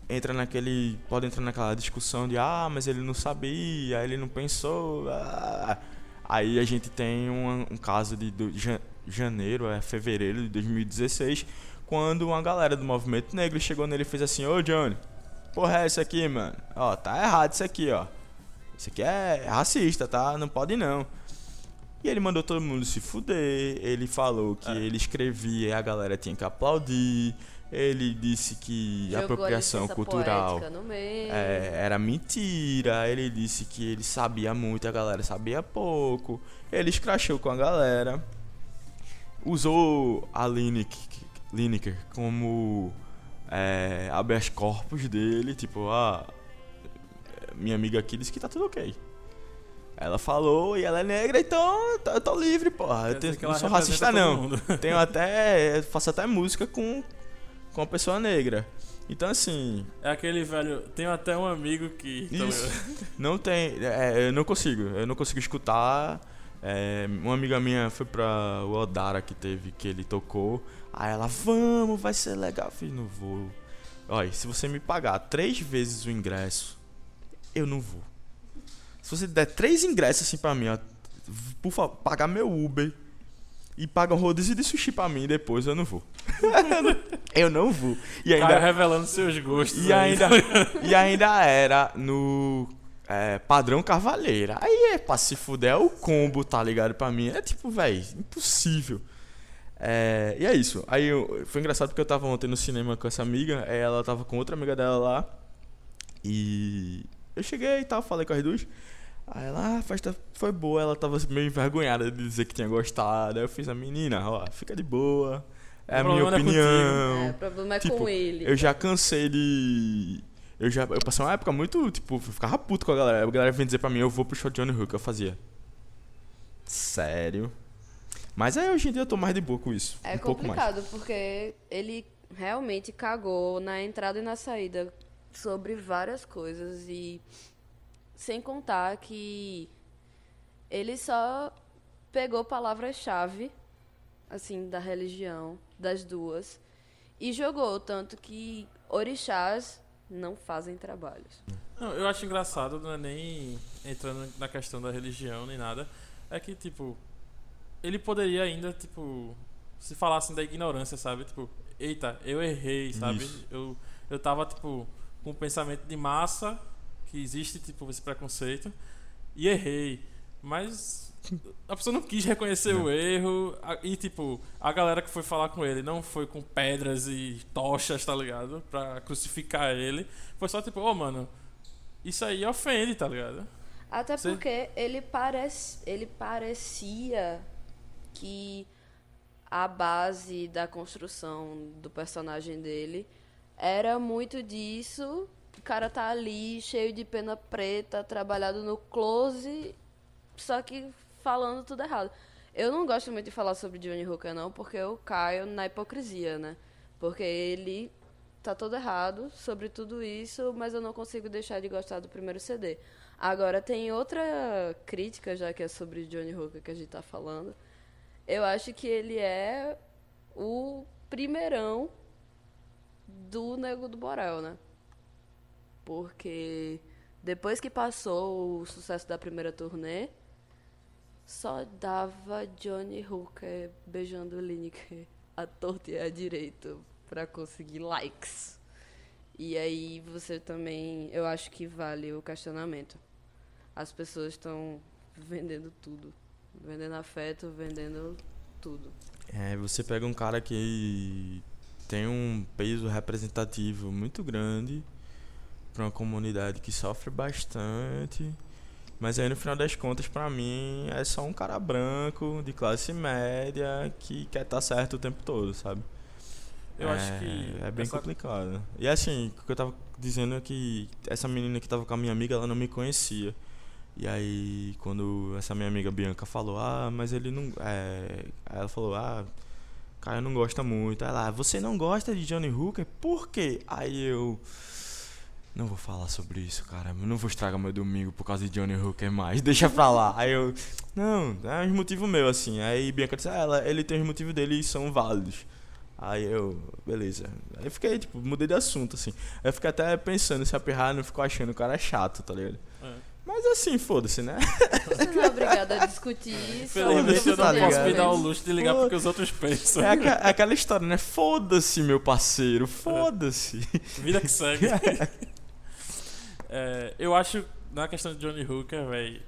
entra naquele. Pode entrar naquela discussão de ah, mas ele não sabia, ele não pensou. ah." Aí a gente tem um, um caso de ja- janeiro, é fevereiro de 2016, quando uma galera do movimento negro chegou nele e fez assim: Ô Johnny, porra é essa aqui, mano? Ó, tá errado isso aqui, ó. Isso aqui é racista, tá? Não pode não. E ele mandou todo mundo se fuder. Ele falou que ele escrevia e a galera tinha que aplaudir. Ele disse que Jogou apropriação cultural é, era mentira. Ele disse que ele sabia muito e a galera sabia pouco. Ele escrachou com a galera. Usou a Lineker, Lineker como é, habeas corpus dele. Tipo, ah, minha amiga aqui disse que tá tudo ok. Ela falou e ela é negra, então eu tô livre, porra. Eu tenho- não sou racista, não. Tenho até. Faço até música com, com uma pessoa negra. Então, assim, É aquele velho. Tenho até um amigo que. tá Isso. não tem. é, eu não consigo. Eu não consigo escutar. É, uma amiga minha foi pra o Odara que teve, que ele tocou. Aí ela, vamos, vai ser legal. Eu falei, não vou. Olha, se você me pagar três vezes o ingresso, eu não vou. Se você der três ingressos assim pra mim, ó, por favor, pagar meu Uber e paga um rodízio de sushi pra mim depois, eu não vou. eu não vou. E ainda, Cara revelando seus gostos. e ainda, e ainda era no é, padrão Cavaleira. Aí é pra se fuder, é o combo, tá ligado? Pra mim é tipo, véi, impossível. É, e é isso. Aí eu- foi engraçado porque eu tava ontem no cinema com essa amiga, ela tava com outra amiga dela lá. E eu cheguei e tal, falei com as duas. Aí ela, ah, a festa foi boa, ela tava meio envergonhada de dizer que tinha gostado. Aí eu fiz a menina, ó, fica de boa. É a O minha problema não é opinião. É, o problema é tipo, com ele. Eu já cansei de. Eu já. Eu passei uma época muito, tipo, eu ficava puto com a galera. A galera vinha dizer pra mim, eu vou pro show de Johnny Hook. Eu fazia. Sério? Mas aí hoje em dia eu tô mais de boa com isso. É um pouco mais. complicado, porque ele realmente cagou na entrada e na saída sobre várias coisas e sem contar que ele só pegou palavras-chave assim da religião das duas e jogou tanto que orixás não fazem trabalhos. Não, eu acho engraçado, não é nem entrando na questão da religião nem nada. É que, tipo, ele poderia ainda, tipo, se falassem da ignorância, sabe? Tipo, eita, eu errei, sabe? Isso. Eu, eu tava, tipo, com um pensamento de massa, que existe, tipo, esse preconceito, e errei. Mas a pessoa não quis reconhecer o erro, e, tipo, a galera que foi falar com ele não foi com pedras e tochas, tá ligado? Pra crucificar ele. Foi só, tipo, ô, mano, isso aí ofende, tá ligado? Até Sim. porque ele, parece, ele parecia que a base da construção do personagem dele era muito disso. O cara tá ali, cheio de pena preta, trabalhado no close, só que falando tudo errado. Eu não gosto muito de falar sobre Johnny Hooker, não, porque eu caio na hipocrisia, né? Porque ele tá todo errado sobre tudo isso, mas eu não consigo deixar de gostar do primeiro CD. Agora, tem outra crítica, já que é sobre Johnny Hooker que a gente tá falando. Eu acho que ele é o primeirão do Nego do Borel, né? Porque depois que passou o sucesso da primeira turnê, só dava Johnny Hooker beijando Lineker à torta e à direita pra conseguir likes. E aí você também, eu acho que vale o questionamento. As pessoas estão vendendo tudo, vendendo afeto, vendendo tudo. É, você pega um cara que tem um peso representativo muito grande para uma comunidade que sofre bastante, mas aí no final das contas, pra mim, é só um cara branco, de classe média, que quer estar certo o tempo todo, sabe? Eu é, acho que. É bem essa- complicado. E assim, o que eu tava dizendo é que essa menina que tava com a minha amiga, ela não me conhecia. E aí, quando essa minha amiga Bianca falou, ah, mas ele não. É... Aí ela falou, ah, cara não gosta muito. Aí ela, "Ah, você não gosta de Johnny Hooker? Por quê? Aí eu. Não vou falar sobre isso, cara. Eu não vou estragar meu domingo por causa de Johnny Hooker mais. Deixa pra lá. Aí eu. Não, é um motivo meu, assim. Aí Bianca disse, ah, ela, ele tem os motivos dele e são válidos. Aí eu, beleza. Aí eu fiquei, tipo, mudei de assunto, assim. Aí eu fiquei até pensando se a Pirra não ficou achando o cara chato, tá ligado? É. Mas assim, foda-se, né? Você não é obrigado a discutir isso. Infelizmente eu não tá posso me dar o luxo de ligar porque os outros pensam. É, aca- é aquela história, né? Foda-se, meu parceiro, foda-se. Vida que segue. É, eu acho, na questão de Johnny Hooker, velho,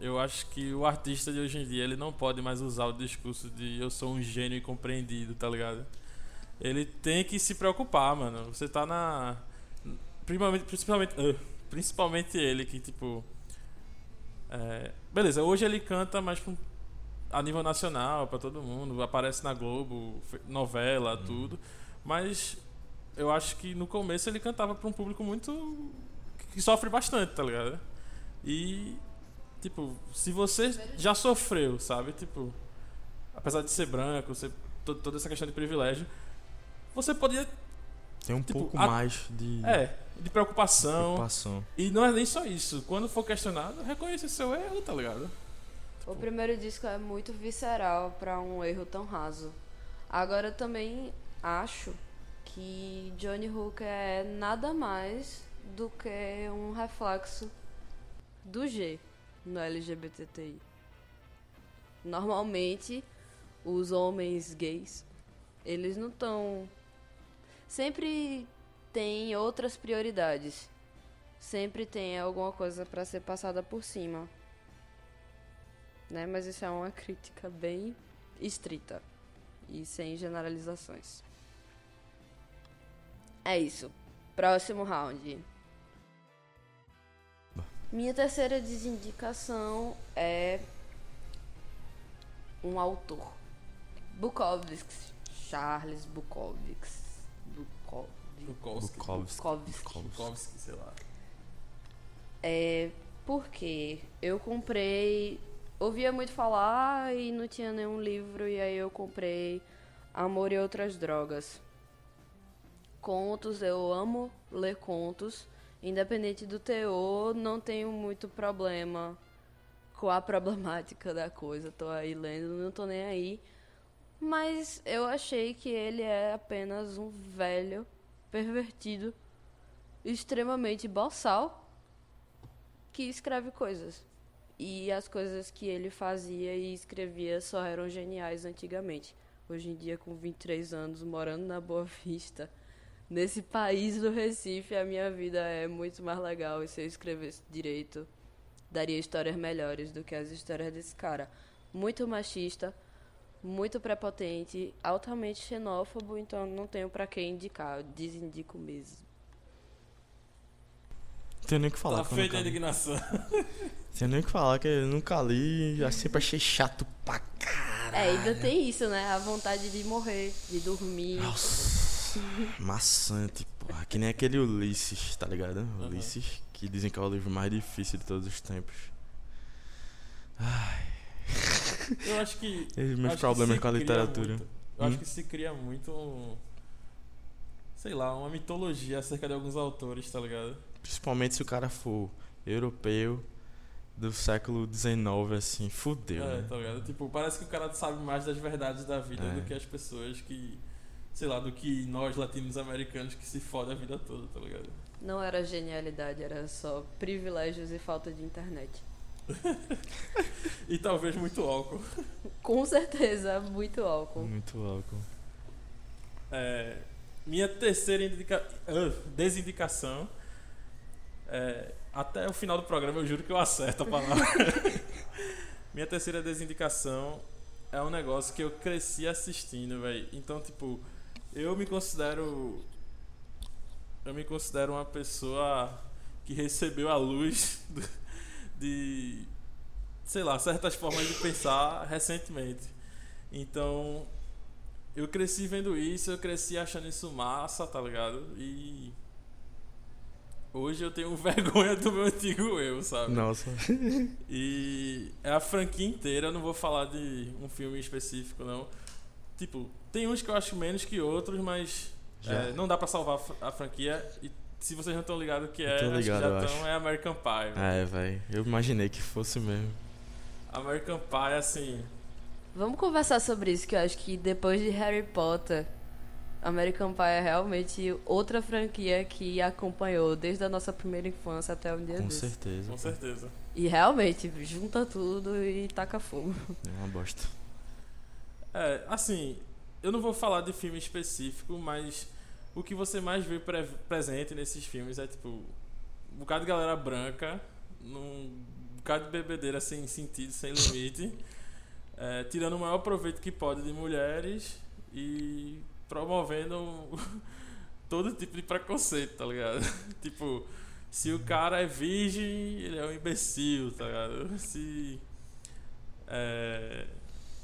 eu acho que o artista de hoje em dia, ele não pode mais usar o discurso de eu sou um gênio incompreendido, tá ligado? Ele tem que se preocupar, mano. Você tá na... Principalmente, principalmente, ah, principalmente ele, que tipo... é, beleza, hoje ele canta mais a nível nacional, pra todo mundo, aparece na Globo, novela, tudo. Mas eu acho que no começo ele cantava pra um público muito. Que sofre bastante, tá ligado? E. Tipo, se você já sofreu, sabe? Tipo, apesar de ser branco, ser to- toda essa questão de privilégio, você podia. Tem um Tipo, pouco a- mais de É, de preocupação. preocupação. E não é nem só isso. Quando for questionado, reconheça seu erro, tá ligado? O primeiro disco é muito visceral pra um erro tão raso. Agora eu também acho que Johnny Hooker é nada mais do que um reflexo do G no LGBTI. Normalmente, os homens gays, eles não estão. Sempre tem outras prioridades. Sempre tem alguma coisa pra ser passada por cima né? Mas isso é uma crítica bem estrita e sem generalizações. É isso. Próximo round. Minha terceira desindicação é um autor. Bukowski. Charles Bukowski. Bukowski. Bukowski. Bukowski. Bukowski. Bukowski, sei lá. É porque eu comprei. Ouvia muito falar e não tinha nenhum livro, e aí eu comprei Amor e Outras Drogas. Contos, eu amo ler contos. Independente do teor, não tenho muito problema com a problemática da coisa. Tô aí lendo, não tô nem aí. Mas eu achei que ele é apenas um velho pervertido, extremamente boçal que escreve coisas. E as coisas que ele fazia e escrevia só eram geniais antigamente. Hoje em dia, com 23 anos, morando na Boa Vista, nesse país do Recife, a minha vida é muito mais legal. E se eu escrevesse direito, daria histórias melhores do que as histórias desse cara. Muito machista, muito prepotente, altamente xenófobo, então não tenho pra quem indicar. Eu desindico mesmo. Tenho nem o que falar. Tá feita a indignação. Tenho nem o que falar, que eu nunca li. Já sempre achei chato pra caralho. É, ainda tem isso, né? A vontade de morrer, de dormir. Nossa, maçante, porra. Que nem aquele Ulisses, tá ligado? Ulisses, que dizem que é o livro mais difícil de todos os tempos. Ai, Eu acho que. esses meus acho problemas com a literatura. muito- eu acho Hum? que se cria muito um. Sei lá, uma mitologia acerca de alguns autores, tá ligado? Principalmente se o cara for europeu do século XIX, assim, fudeu, é, né? tá ligado? Tipo, parece que o cara sabe mais das verdades da vida É. do que as pessoas que. Sei lá, do que nós latinos-americanos que se fodem a vida toda, tá ligado? Não era genialidade, era só privilégios e falta de internet. E talvez muito álcool. Com certeza, muito álcool. Muito álcool. É, minha terceira indica... ah, desindicação. é, até o final do programa eu juro que eu acerto a palavra. minha terceira desindicação é um negócio que eu cresci assistindo, velho. Então, tipo, eu me considero. Eu me considero uma pessoa que recebeu a luz do- de. Sei lá, certas formas de pensar recentemente. Então, eu cresci vendo isso, eu cresci achando isso massa, tá ligado? E hoje eu tenho vergonha do meu antigo eu, sabe? Nossa. E é a franquia inteira, eu não vou falar de um filme específico, não. Tipo, tem uns que eu acho menos que outros, mas Já. é, não dá pra salvar a fr- a franquia. E se vocês não estão ligados o que é, tô acho ligado, que já estão, acho. é American Pie. velho. É, velho. Eu imaginei que fosse mesmo. American Pie, assim, Vamos conversar sobre isso, que eu acho que depois de Harry Potter, American Pie é realmente outra franquia que acompanhou desde a nossa primeira infância até um dia Com desse. certeza. com certeza. E realmente, junta tudo e taca fogo. É uma bosta. É, assim, eu não vou falar de filme específico, mas o que você mais vê pre- presente nesses filmes é tipo um bocado de galera branca, num bocado de bebedeira sem sentido, sem limite, é, tirando o maior proveito que pode de mulheres e promovendo todo tipo de preconceito, tá ligado? tipo, se o cara é virgem, ele é um imbecil, tá ligado? Se. É,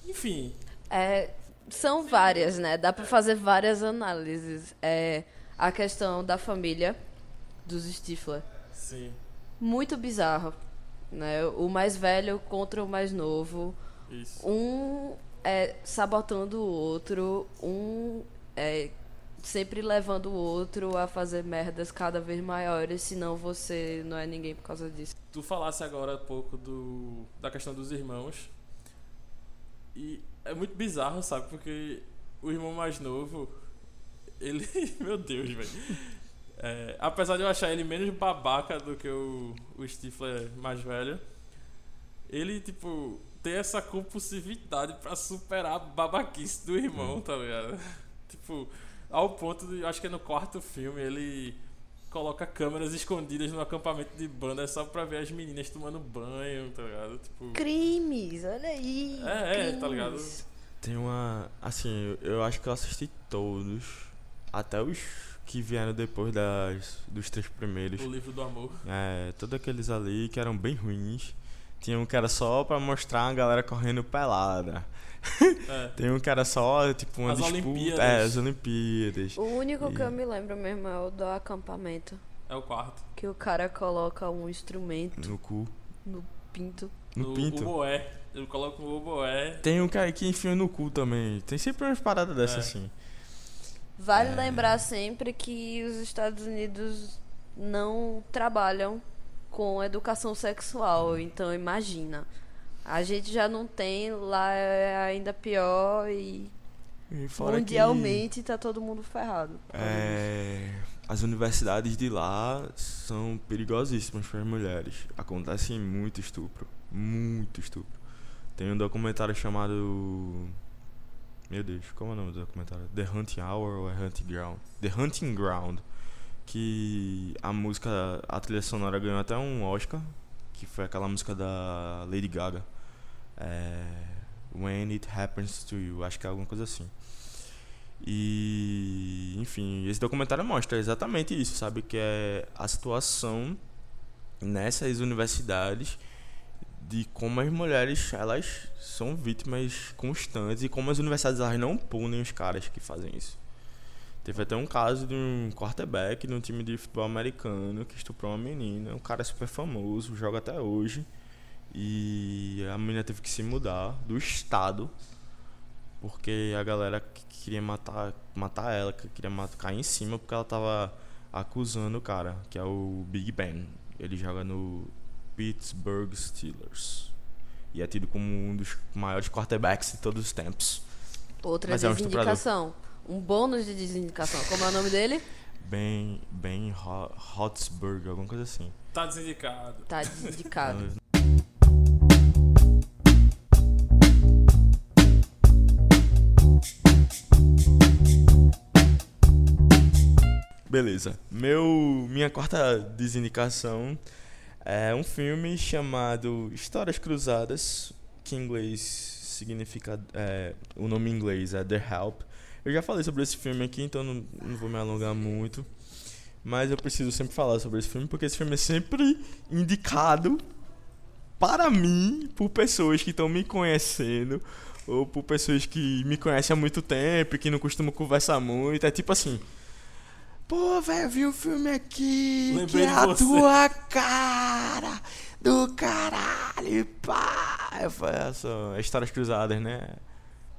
enfim, É, são várias, né? Dá pra fazer várias análises. É, a questão da família dos Stifler. sim. Muito bizarro. Né? O mais velho contra o mais novo. Isso. Um é, sabotando o outro. Um é, sempre levando o outro a fazer merdas cada vez maiores. Senão você não é ninguém por causa disso. Tu falasse agora há pouco do, da questão dos irmãos. E é muito bizarro, sabe? Porque o irmão mais novo, ele. Meu Deus, velho. É, apesar de eu achar ele menos babaca do que o, o Stifler mais velho, ele, tipo, tem essa compulsividade pra superar a babaquice do irmão, tá ligado? tipo, ao ponto de. Acho que é no quarto filme ele coloca câmeras escondidas no acampamento de banda só pra ver as meninas tomando banho, tá ligado? Tipo. Crimes, olha aí. É, é, tá ligado? Tem uma. Assim, eu, eu acho que eu assisti todos. Até os que vieram depois das, dos três primeiros. O livro do amor. É, todos aqueles ali que eram bem ruins. Tinha um que era só pra mostrar a galera correndo pelada. É. Tem um que era só, tipo, uma As disputa. Olimpíadas. É, as Olimpíadas. O único que E- eu me lembro mesmo é o do acampamento. É o quarto. Que o cara coloca um instrumento No cu. no pinto. No, pinto. oboé. Ele coloca o oboé. Tem um cara que enfia no cu também. Tem sempre umas paradas dessas É. assim. Vale É. lembrar sempre que os Estados Unidos não trabalham com educação sexual, então imagina. A gente já não tem, lá é ainda pior e E fora que, mundialmente tá todo mundo ferrado. É, as universidades de lá são perigosíssimas para as mulheres. Acontece muito estupro. Muito estupro. Tem um documentário chamado. Meu Deus, como é o nome do documentário? The Hunting Hour ou é Hunting Ground? The Hunting Ground. Que a música, a trilha sonora ganhou até um Oscar. Que foi aquela música da Lady Gaga. É, When It Happens to You. Acho que é alguma coisa assim. E, enfim, esse documentário mostra exatamente isso, sabe? Que é a situação nessas universidades de como as mulheres elas são vítimas constantes e como as universidades elas não punem os caras que fazem isso. Teve até um caso de um quarterback de um time de futebol americano que estuprou uma menina. Um cara super famoso, joga até hoje. E a menina teve que se mudar do estado porque a galera que queria matar, matar ela, que queria matar, cair em cima porque ela tava acusando o cara, que é o Big Ben. Ele joga no Pittsburgh Steelers. E é tido como um dos maiores quarterbacks de todos os tempos. Outra Mas é um desindicação. Um bônus de desindicação. Como é o nome dele? Ben, ben Ho- Hotsburg, alguma coisa assim. Tá desindicado. Tá desindicado. Beleza. Meu, minha quarta desindicação é um filme chamado Histórias Cruzadas, que em inglês significa. é, o nome em inglês é The Help. Eu já falei sobre esse filme aqui, então não, não vou me alongar muito. Mas eu preciso sempre falar sobre esse filme, porque esse filme é sempre indicado para mim por pessoas que estão me conhecendo ou por pessoas que me conhecem há muito tempo e que não costumam conversar muito. É tipo assim. Pô, velho, vi um filme aqui Lembrei que é a você." tua cara do caralho, pá. "Ah, são histórias cruzadas, né?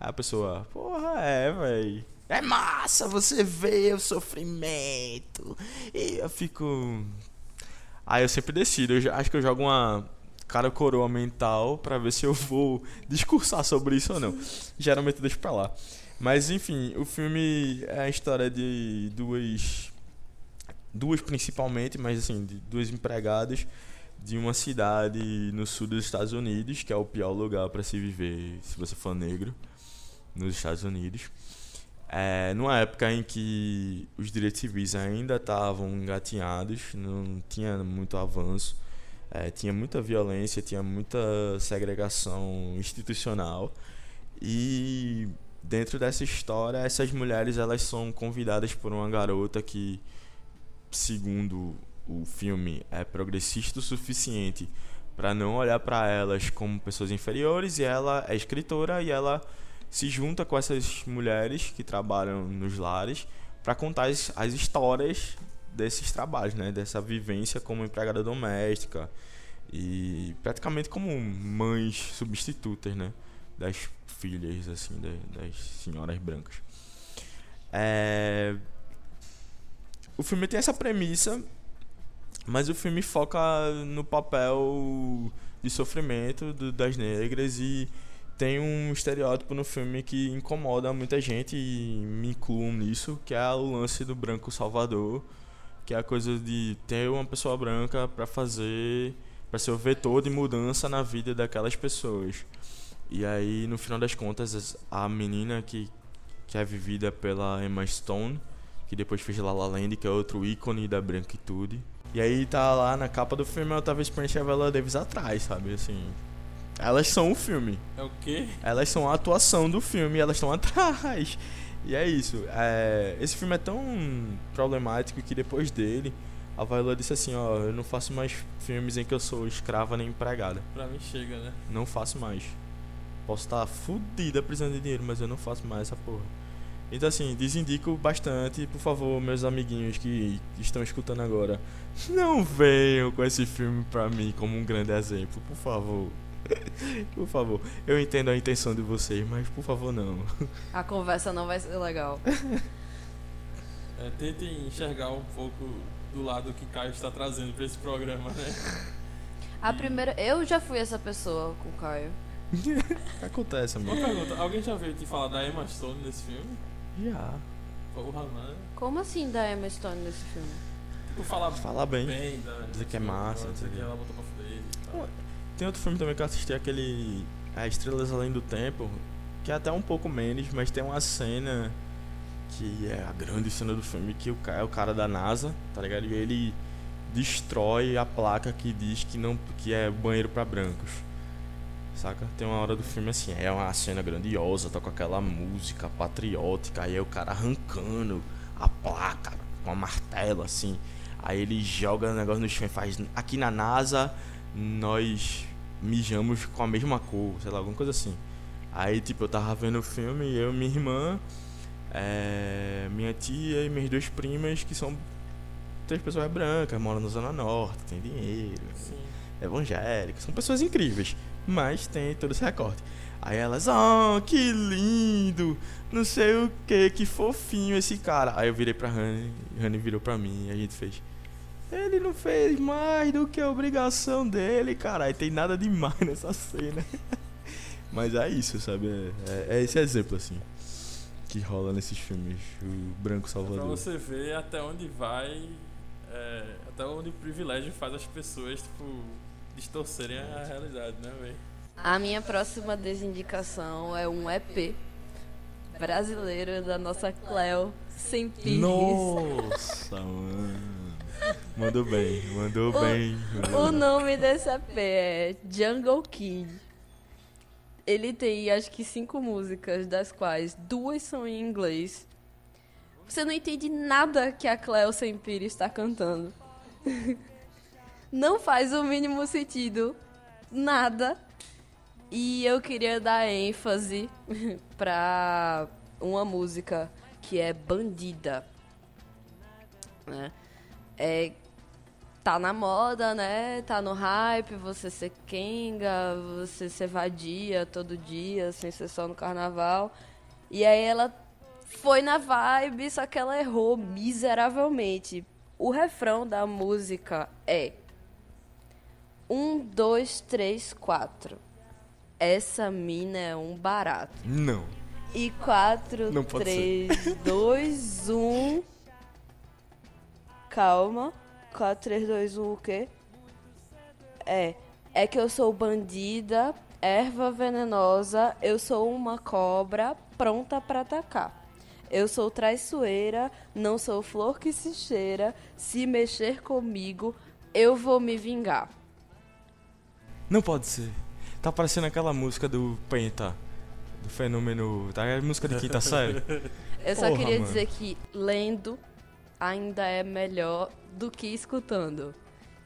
Aí a pessoa, porra, é, velho. É massa você ver o sofrimento. E eu fico. Aí eu sempre decido. Eu acho que eu jogo uma cara coroa mental pra ver se eu vou discursar sobre isso ou não. Geralmente eu deixo pra lá. Mas enfim, o filme é a história de duas. Duas principalmente, mas assim, de duas empregadas de uma cidade no sul dos Estados Unidos, que é o pior lugar pra se viver se você for negro nos Estados Unidos. É, numa época em que os direitos civis ainda estavam engatinhados, não tinha muito avanço, é, tinha muita violência, tinha muita segregação institucional e dentro dessa história essas mulheres elas são convidadas por uma garota que segundo o filme é progressista o suficiente para não olhar para elas como pessoas inferiores e ela é escritora e ela se junta com essas mulheres que trabalham nos lares para contar as, as histórias desses trabalhos, né? Dessa vivência como empregada doméstica e praticamente como mães substitutas, né? Das filhas, assim, da- das senhoras brancas. É... O filme tem essa premissa, mas o filme foca no papel de sofrimento do- das negras e tem um estereótipo no filme que incomoda muita gente e me incluo nisso, que é o lance do branco salvador, que é a coisa de ter uma pessoa branca para fazer, para ser o vetor de mudança na vida daquelas pessoas. E aí, no final das contas, as- a menina que, que é vivida pela Emma Stone, que depois fez La La Land, que é outro ícone da branquitude. E aí tá lá na capa do filme a Otávia Spencer e a Viola Davis atrás, sabe? Assim, elas são o filme. É o quê? Elas são a atuação do filme, elas estão atrás. E é isso. É, esse filme é tão problemático que depois dele, a Viola disse assim, ó, eu não faço mais filmes em que eu sou escrava nem empregada. Pra mim chega, né? Não faço mais. Posso estar fudida precisando de dinheiro, mas eu não faço mais essa porra. Então assim, desindico bastante, por favor, meus amiguinhos que estão escutando agora, não venham com esse filme pra mim como um grande exemplo, por favor. por favor. Eu entendo a intenção de vocês, mas por favor não. A conversa não vai ser legal. É, tentem enxergar um pouco do lado que Caio está trazendo pra esse programa, né? A primeira. Eu já fui essa pessoa com o Caio. Acontece, Uma amigo. pergunta, alguém já veio te falar da Emma Stone nesse filme? Já. Porra, mano. Como assim da Emma Stone nesse filme? Tipo, falar Fala bem. bem da. Dizer que é massa, Dizer que que- ela botou pra fuder e tal. Tem outro filme também que eu assisti, aquele A Estrelas Além do Tempo, que é até um pouco menos, mas tem uma cena que é a grande cena do filme, que o cara é o cara da NASA, tá ligado? E ele destrói a placa que diz que não que é banheiro pra brancos. Saca? Tem uma hora do filme assim, é uma cena grandiosa, tá com aquela música patriótica, aí é o cara arrancando a placa com a martelo assim. Aí ele joga o negócio no chão e faz. Aqui na NASA, nós mijamos com a mesma cor, sei lá, alguma coisa assim. Aí, tipo, eu tava vendo o filme, eu, minha irmã, é, minha tia e minhas duas primas, que são três pessoas brancas, moram na Zona Norte, tem dinheiro, Sim. evangélicas, são pessoas incríveis, mas tem todo esse recorte. Aí elas, oh, que lindo, não sei o que, que fofinho esse cara. Aí eu virei pra Rani, Rani virou pra mim e a gente fez. Ele não fez mais do que a obrigação dele, cara. Aí tem nada demais nessa cena. Mas é isso, sabe? É, é- é esse exemplo, assim, que rola nesses filmes. O Branco Pra Salvador. você ver até onde vai, é, até onde o privilégio faz as pessoas, tipo, distorcerem a realidade, né, velho? A minha próxima desindicação é um EP brasileiro da nossa Cleo sem pires. Nossa, mano. Mandou bem, mandou O- bem. mandou O bem. nome desse EP é Jungle Kid. Ele tem acho que cinco músicas, das quais duas são em inglês. Você não entende nada que a Cleo Sempiri está cantando. Não faz o mínimo sentido. Nada. E eu queria dar ênfase pra uma música que é Bandida. Né? É, tá na moda, né? Tá no hype, você ser kenga, você ser vadia todo dia, sem ser só no carnaval. E aí ela foi na vibe, só que ela errou miseravelmente. O refrão da música é um, dois, três, quatro. Essa mina é um barato. Não. E quatro, Não três, dois, um. Calma. 4, 3, 2, 1, o quê? É. É que eu sou bandida, erva venenosa, eu sou uma cobra pronta pra atacar. Eu sou traiçoeira, não sou flor que se cheira, se mexer comigo, eu vou me vingar. Não pode ser. Tá parecendo aquela música do Penta. Do fenômeno. Tá? É música de quinta série. Eu só Porra, queria mano. dizer que lendo ainda é melhor do que escutando.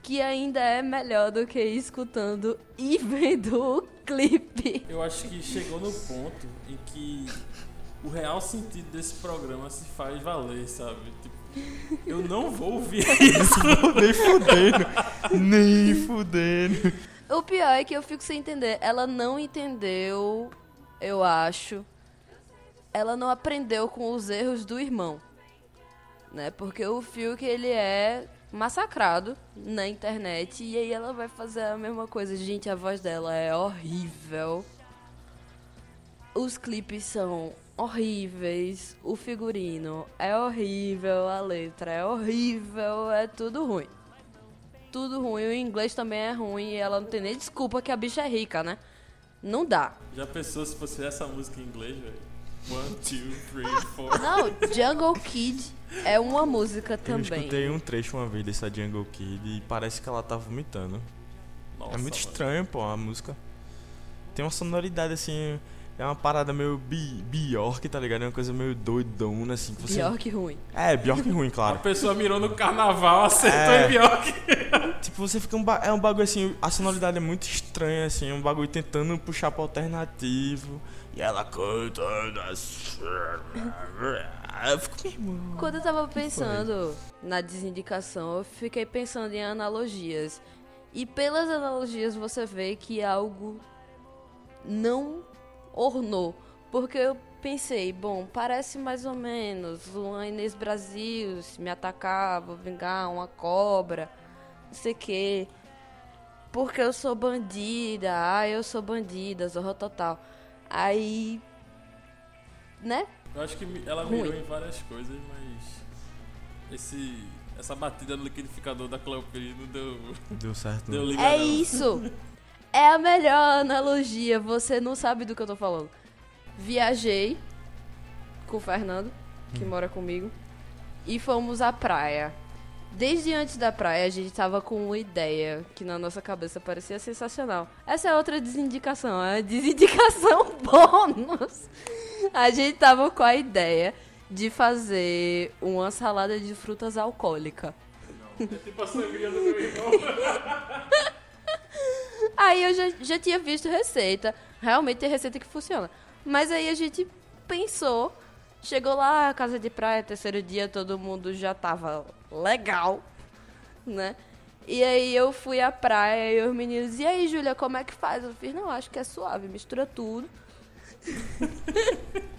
Que ainda é melhor do que escutando e vendo o clipe. Eu acho que chegou no ponto em que o real sentido desse programa se faz valer, sabe? Tipo, eu não vou ouvir isso. Nem fudendo. Nem fudendo. O pior é que eu fico sem entender. Ela não entendeu, eu acho. Ela não aprendeu com os erros do irmão. Né? Porque o Fiuk, ele é massacrado na internet e aí ela vai fazer a mesma coisa. Gente, a voz dela é horrível. Os clipes são horríveis, o figurino é horrível, a letra é horrível, é tudo ruim. Tudo ruim, o inglês também é ruim e ela não tem nem desculpa que a bicha é rica, né? Não dá. Já pensou se fosse essa música em inglês, velho? One, two, three, four. Não, Jungle Kid é uma música Eu também. escutei um trecho uma vez dessa Jungle Kid e parece que ela tá vomitando. Nossa, é muito mano. estranho, pô, a música. Tem uma sonoridade assim. É uma parada meio bi Bjork, tá ligado? É uma coisa meio doidona, assim. Que você... Pior que ruim. É, Bjork ruim, A claro. pessoa mirou no carnaval, acertou É. em Bjork. Tipo, você fica um ba... É um bagulho assim, a sonoridade é muito estranha, assim, é um bagulho tentando puxar pro alternativo. E ela cantando. Eu fico, meu irmão. Quando eu tava pensando na desindicação, eu fiquei pensando em analogias. E pelas analogias você vê que algo não ornou. Porque eu pensei, bom, parece mais ou menos uma Inês Brasil se me atacar, vou vingar uma cobra, não sei o quê. Porque eu sou bandida, ah, eu sou bandida, zorra total. Aí. Né? Eu acho que ela Ruim. mirou em várias coisas, mas. Esse. Essa batida no liquidificador da Cleopatra não deu. Deu certo. Deu não. liga É não. isso! É a melhor analogia, você não sabe do que eu tô falando. Viajei com o Fernando, que mora comigo, e fomos à praia. Desde antes da praia, a gente tava com uma ideia que na nossa cabeça parecia sensacional. Essa é outra desindicação, é a desindicação bônus. A gente tava com a ideia de fazer uma salada de frutas alcoólica. Tipo a sangria do meu irmão. Aí eu já, já tinha visto receita. Realmente tem receita que funciona. Mas aí a gente pensou. Chegou lá, casa de praia, terceiro dia, todo mundo já tava legal, né? E aí eu fui à praia e os meninos, e aí, Júlia, como é que faz? Eu fiz, não, acho que é suave, mistura tudo.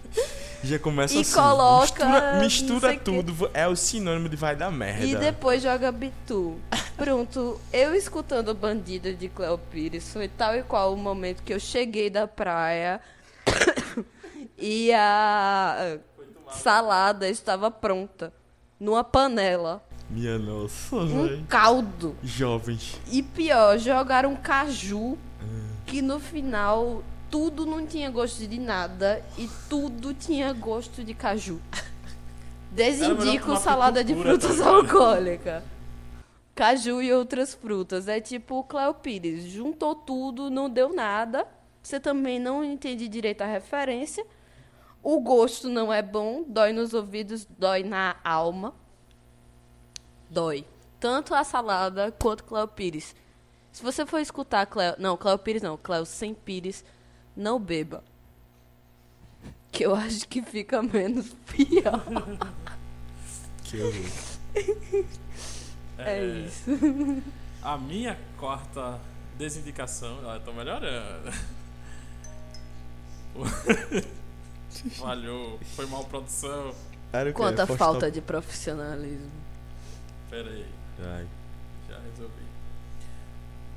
Já começa E assim. coloca Mistura, mistura tudo. É o sinônimo de vai dar merda. E depois joga Bitu. Pronto, eu escutando Bandido de Cleo Pires, foi tal e qual o momento que eu cheguei da praia e a salada estava pronta numa panela. Minha nossa, Um velho. caldo. Jovens. E pior, jogaram caju que no final tudo não tinha gosto de nada e tudo tinha gosto de caju. Desindico salada de frutas ligado? alcoólicas. Caju e outras frutas. É tipo o Cleo Pires. Juntou tudo, não deu nada. Você também não entende direito a referência. O gosto não é bom, dói nos ouvidos, dói na alma. Dói. Tanto a salada quanto Cleo Pires. Se você for escutar Cleo. Não, Cleo Pires não. Cleo sem Pires, não beba. Que eu acho que fica menos pior. Que horror. É isso. A minha quarta desindicação, ó, eu tô melhorando. Falhou, foi mal produção. Era o quê? Quanta falta de profissionalismo. Pera aí, Ai. já resolvi.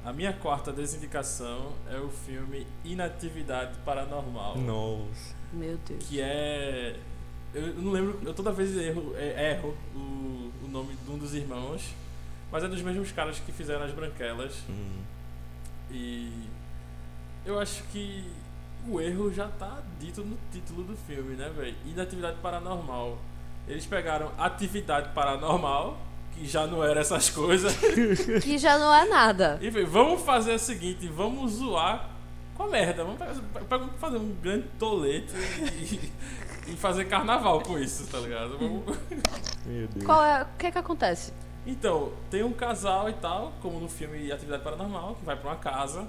A minha quarta desindicação é o filme Inatividade Paranormal. Nossa. Meu Deus. Que é. Eu não lembro, eu toda vez erro, é, erro o, o nome de um dos irmãos, mas é dos mesmos caras que fizeram as branquelas. Hum. E eu acho que o erro já tá dito no título do filme, né, velho? Inatividade paranormal. Eles pegaram atividade paranormal, que já não era essas coisas, Que já não é nada. e falei, vamos fazer o seguinte, vamos zoar com a merda. Vamos fazer um grande tolete e, e fazer carnaval com isso, tá ligado? Vamos- Meu Deus. Qual é. O que é que acontece? Então, tem um casal e tal, como no filme Atividade Paranormal, que vai pra uma casa.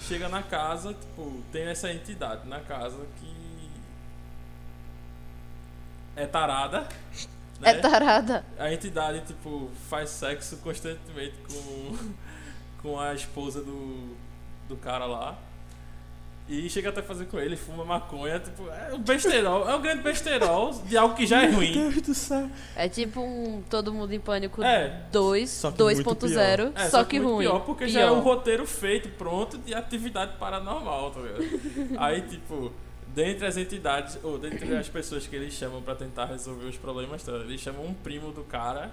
Chega na casa, tipo, tem essa entidade na casa que. É tarada. Né? É tarada. A entidade, tipo, faz sexo constantemente com, com a esposa do, do cara lá. E chega até a fazer com ele, fuma maconha, tipo, é um besterol, é um grande besterol de algo que já é ruim. Meu Deus do céu. É tipo um Todo Mundo em Pânico É. 2, Só que muito 2.0, É, só, que muito ruim. Pior, porque já é um roteiro feito, pronto, de atividade paranormal, tá ligado? Aí, tipo, dentre as entidades, ou dentre as pessoas que eles chamam pra tentar resolver os problemas, eles chamam um primo do cara,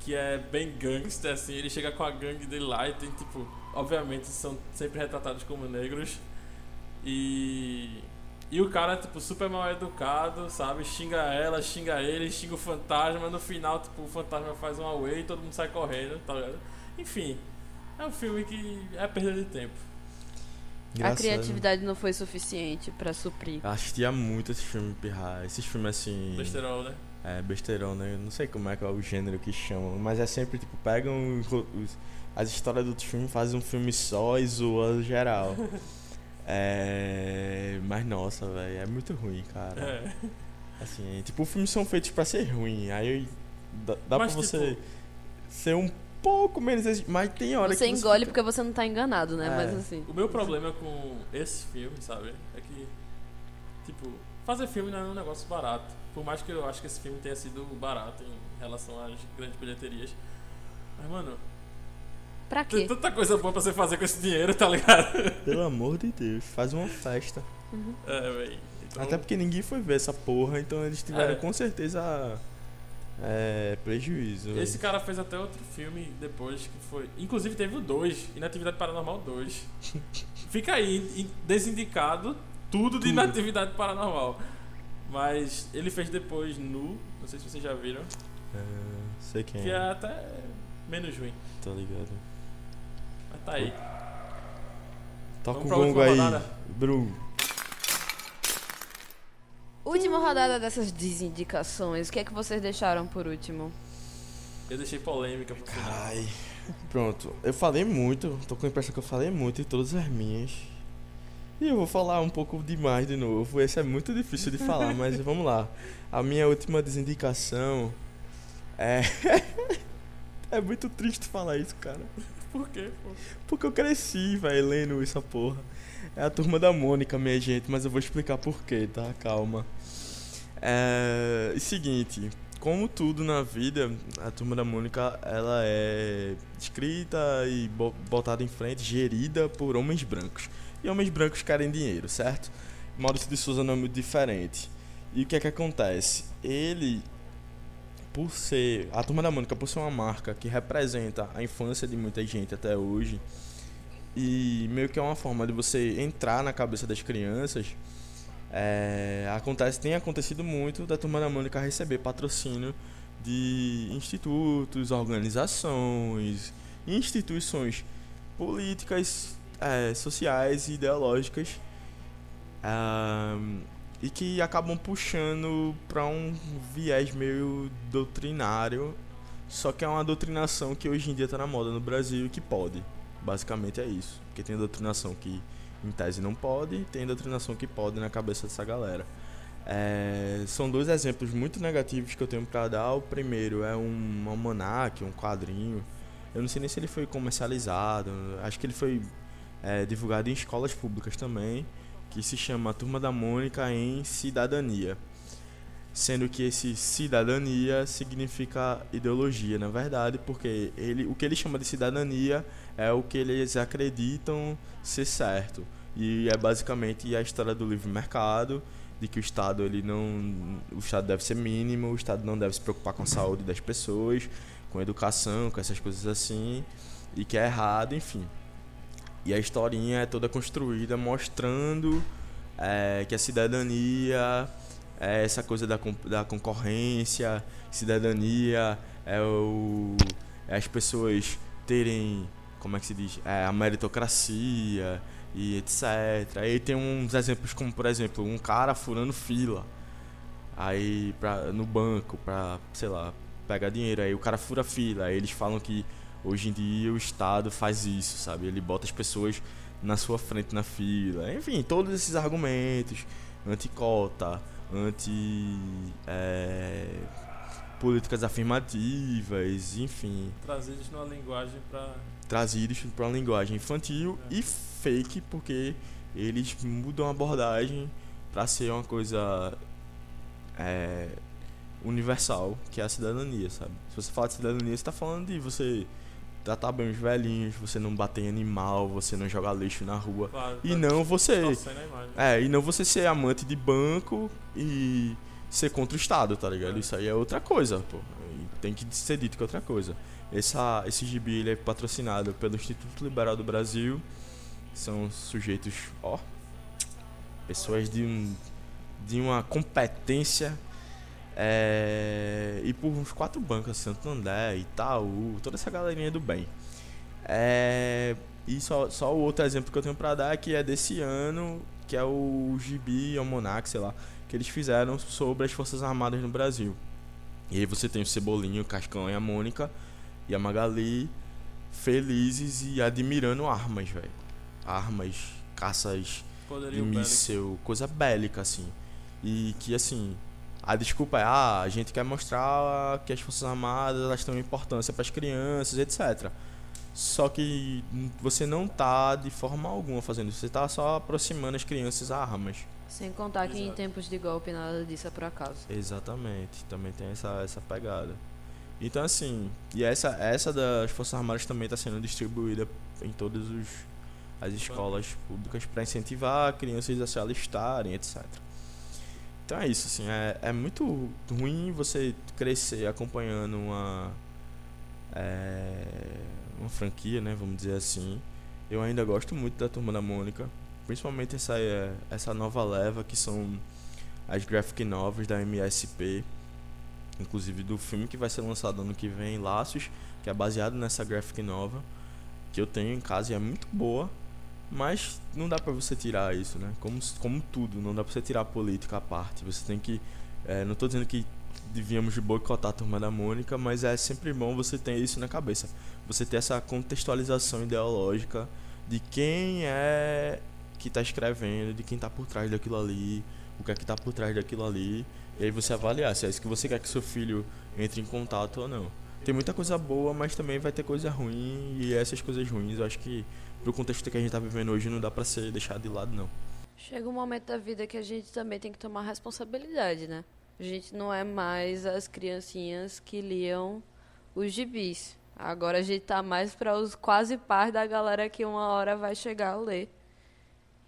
que é bem gangster, assim, ele chega com a gangue dele lá e tem, tipo, obviamente são sempre retratados como negros. E. E o cara, tipo, super mal educado, sabe? Xinga ela, xinga ele, xinga o fantasma. No final, tipo, o fantasma faz um away e todo mundo sai correndo, tá ligado? Enfim, é um filme que é perda de tempo. A Engraçado. criatividade não foi suficiente pra suprir. Eu assistia muito esse filme pirrar. Esses filmes assim. Besterol, né? É, besteirão, né? Eu não sei como é que é o gênero que chamam, mas é sempre tipo, pegam os, os- as histórias do outro filme, fazem um filme só e zoam geral. é. Mas nossa, velho, é muito ruim, cara. É. Assim, tipo, os filmes são feitos pra ser ruim. Aí dá, dá Mas, pra você tipo- ser um pouco menos. Mas tem hora Você que. engole fica- porque você não tá enganado, né? É. Mas assim. O meu problema com esse filme, sabe? É que, tipo, fazer filme não é um negócio barato. Por mais que eu acho que esse filme tenha sido barato em relação às grandes bilheterias. Mas, mano, Pra tem quê? tanta coisa boa pra você fazer com esse dinheiro, tá ligado? Pelo amor de Deus, faz uma festa. É, véi. Então, Até porque ninguém foi ver essa porra, então eles tiveram É. com certeza é, prejuízo. Esse cara fez até outro filme depois que foi. Inclusive teve o 2, Inatividade Paranormal 2. Fica aí, in- desindicado tudo de Tudo. Inatividade Paranormal. Mas ele fez depois Nu, não sei se vocês já viram, É, sei quem que é, é até menos ruim. tá ligado. Mas tá aí. Toca Vamos o gongo aí? Bruno. Última rodada dessas desindicações. O que é que vocês deixaram por último? Eu deixei polêmica pro final. Ai. Pronto, eu falei muito, tô com a impressão que eu falei muito em todas as minhas. E eu vou falar um pouco demais de novo. Esse é muito difícil de falar, mas vamos lá. A minha última desindicação é. é muito triste falar isso, cara. Por quê, pô? Porque eu cresci, velho, lendo essa porra. É a turma da Mônica, minha gente, mas eu vou explicar por quê, tá? Calma. É. Seguinte, como tudo na vida, a turma da Mônica, ela é escrita e bo- botada em frente, gerida por homens brancos. E homens brancos querem dinheiro, certo? Maurício de Souza não é muito diferente. E o que é que acontece? Ele, por ser. A turma da Mônica, por ser uma marca que representa a infância de muita gente até hoje, e meio que é uma forma de você entrar na cabeça das crianças. É, acontece, tem acontecido muito da turma da Mônica receber patrocínio de institutos, organizações, instituições políticas, é, sociais e ideológicas e que acabam puxando para um viés meio doutrinário, só que é uma doutrinação que hoje em dia tá na moda no Brasil e que pode. Basicamente é isso. Porque tem doutrinação que em tese não pode, tem doutrinação que pode na cabeça dessa galera. É, são dois exemplos muito negativos que eu tenho para dar. O primeiro é um almanac, um quadrinho. Eu não sei nem se ele foi comercializado, acho que ele foi é, divulgado em escolas públicas também, que se chama Turma da Mônica em Cidadania. Sendo que esse cidadania significa ideologia, na verdade, porque ele, o que ele chama de cidadania é o que eles acreditam ser certo. E é basicamente a história do livre mercado, de que o Estado ele não, o Estado deve ser mínimo, o Estado não deve se preocupar com a saúde das pessoas, com educação, com essas coisas assim, e que é errado, enfim. E a historinha é toda construída mostrando é, que a cidadania é essa coisa da, da concorrência, cidadania é, o, é as pessoas terem, como é que se diz, é, a meritocracia e etc. Aí tem uns exemplos como, por exemplo, um cara furando fila aí pra, no banco pra, sei lá, pegar dinheiro. Aí o cara fura fila, aí eles falam que hoje em dia o Estado faz isso, sabe? Ele bota as pessoas na sua frente na fila. Enfim, todos esses argumentos anti-cota, anti é, políticas afirmativas, enfim, Trazidos numa linguagem pra. Trazidos para uma linguagem infantil e fake, porque eles mudam a abordagem para ser uma coisa é, universal, que é a cidadania, sabe? Se você fala de cidadania, você está falando de você tratar bem os velhinhos, você não bater em animal, você não jogar lixo na rua. Claro, E tá não você. a imagem. É, e não você ser amante de banco e ser contra o Estado, tá ligado? Isso aí é outra coisa, pô. E tem que ser dito que é outra coisa. Essa, esse gibi ele é patrocinado pelo Instituto Liberal do Brasil. São sujeitos, ó, pessoas de, um, de uma competência. é, e por uns quatro bancos, Santander, Itaú, toda essa galerinha do bem. É, e só, só o outro exemplo que eu tenho pra dar é que é desse ano, que é o Gibi Almanac, sei lá, que eles fizeram sobre as Forças Armadas no Brasil. E aí você tem o Cebolinho, o Cascão e a Mônica e a Magali felizes e admirando armas, velho. Armas, caças de Poderia o Bélico. míssel, coisa bélica, assim. E que, assim, a desculpa é, ah, a gente quer mostrar que as Forças Armadas elas têm importância para as crianças, etc. Só que você não tá de forma alguma fazendo isso, você tá só aproximando as crianças a armas. Sem contar que em Exato. tempos de golpe nada disso é por acaso. Exatamente, também tem essa, essa pegada. Então assim, e essa, essa das Forças Armadas também está sendo distribuída em todas os, as escolas públicas para incentivar crianças a se alistarem, etc. Então é isso, assim, é, é muito ruim você crescer acompanhando uma, é, uma franquia, né, vamos dizer assim. Eu ainda gosto muito da Turma da Mônica, principalmente essa, é, essa nova leva que são as graphic novels da MSP, inclusive do filme que vai ser lançado ano que vem, Laços, que é baseado nessa graphic novel, que eu tenho em casa e é muito boa, mas não dá pra você tirar isso, né? Como, como tudo, não dá pra você tirar a política à parte. Você tem que. é, não tô dizendo que devíamos de boicotar a turma da Mônica, mas é sempre bom você ter isso na cabeça. Você ter essa contextualização ideológica de quem é que tá escrevendo, de quem tá por trás daquilo ali, o que é que tá por trás daquilo ali, e aí você avaliar se é isso que você quer que seu filho entre em contato ou não. Tem muita coisa boa, mas também vai ter coisa ruim, e essas coisas ruins, eu acho que pro contexto que a gente tá vivendo hoje não dá pra ser deixado de lado não. Chega um momento da vida que a gente também tem que tomar responsabilidade, né? A gente não é mais as criancinhas que liam os gibis. Agora a gente tá mais para os quase pais da galera que uma hora vai chegar a ler.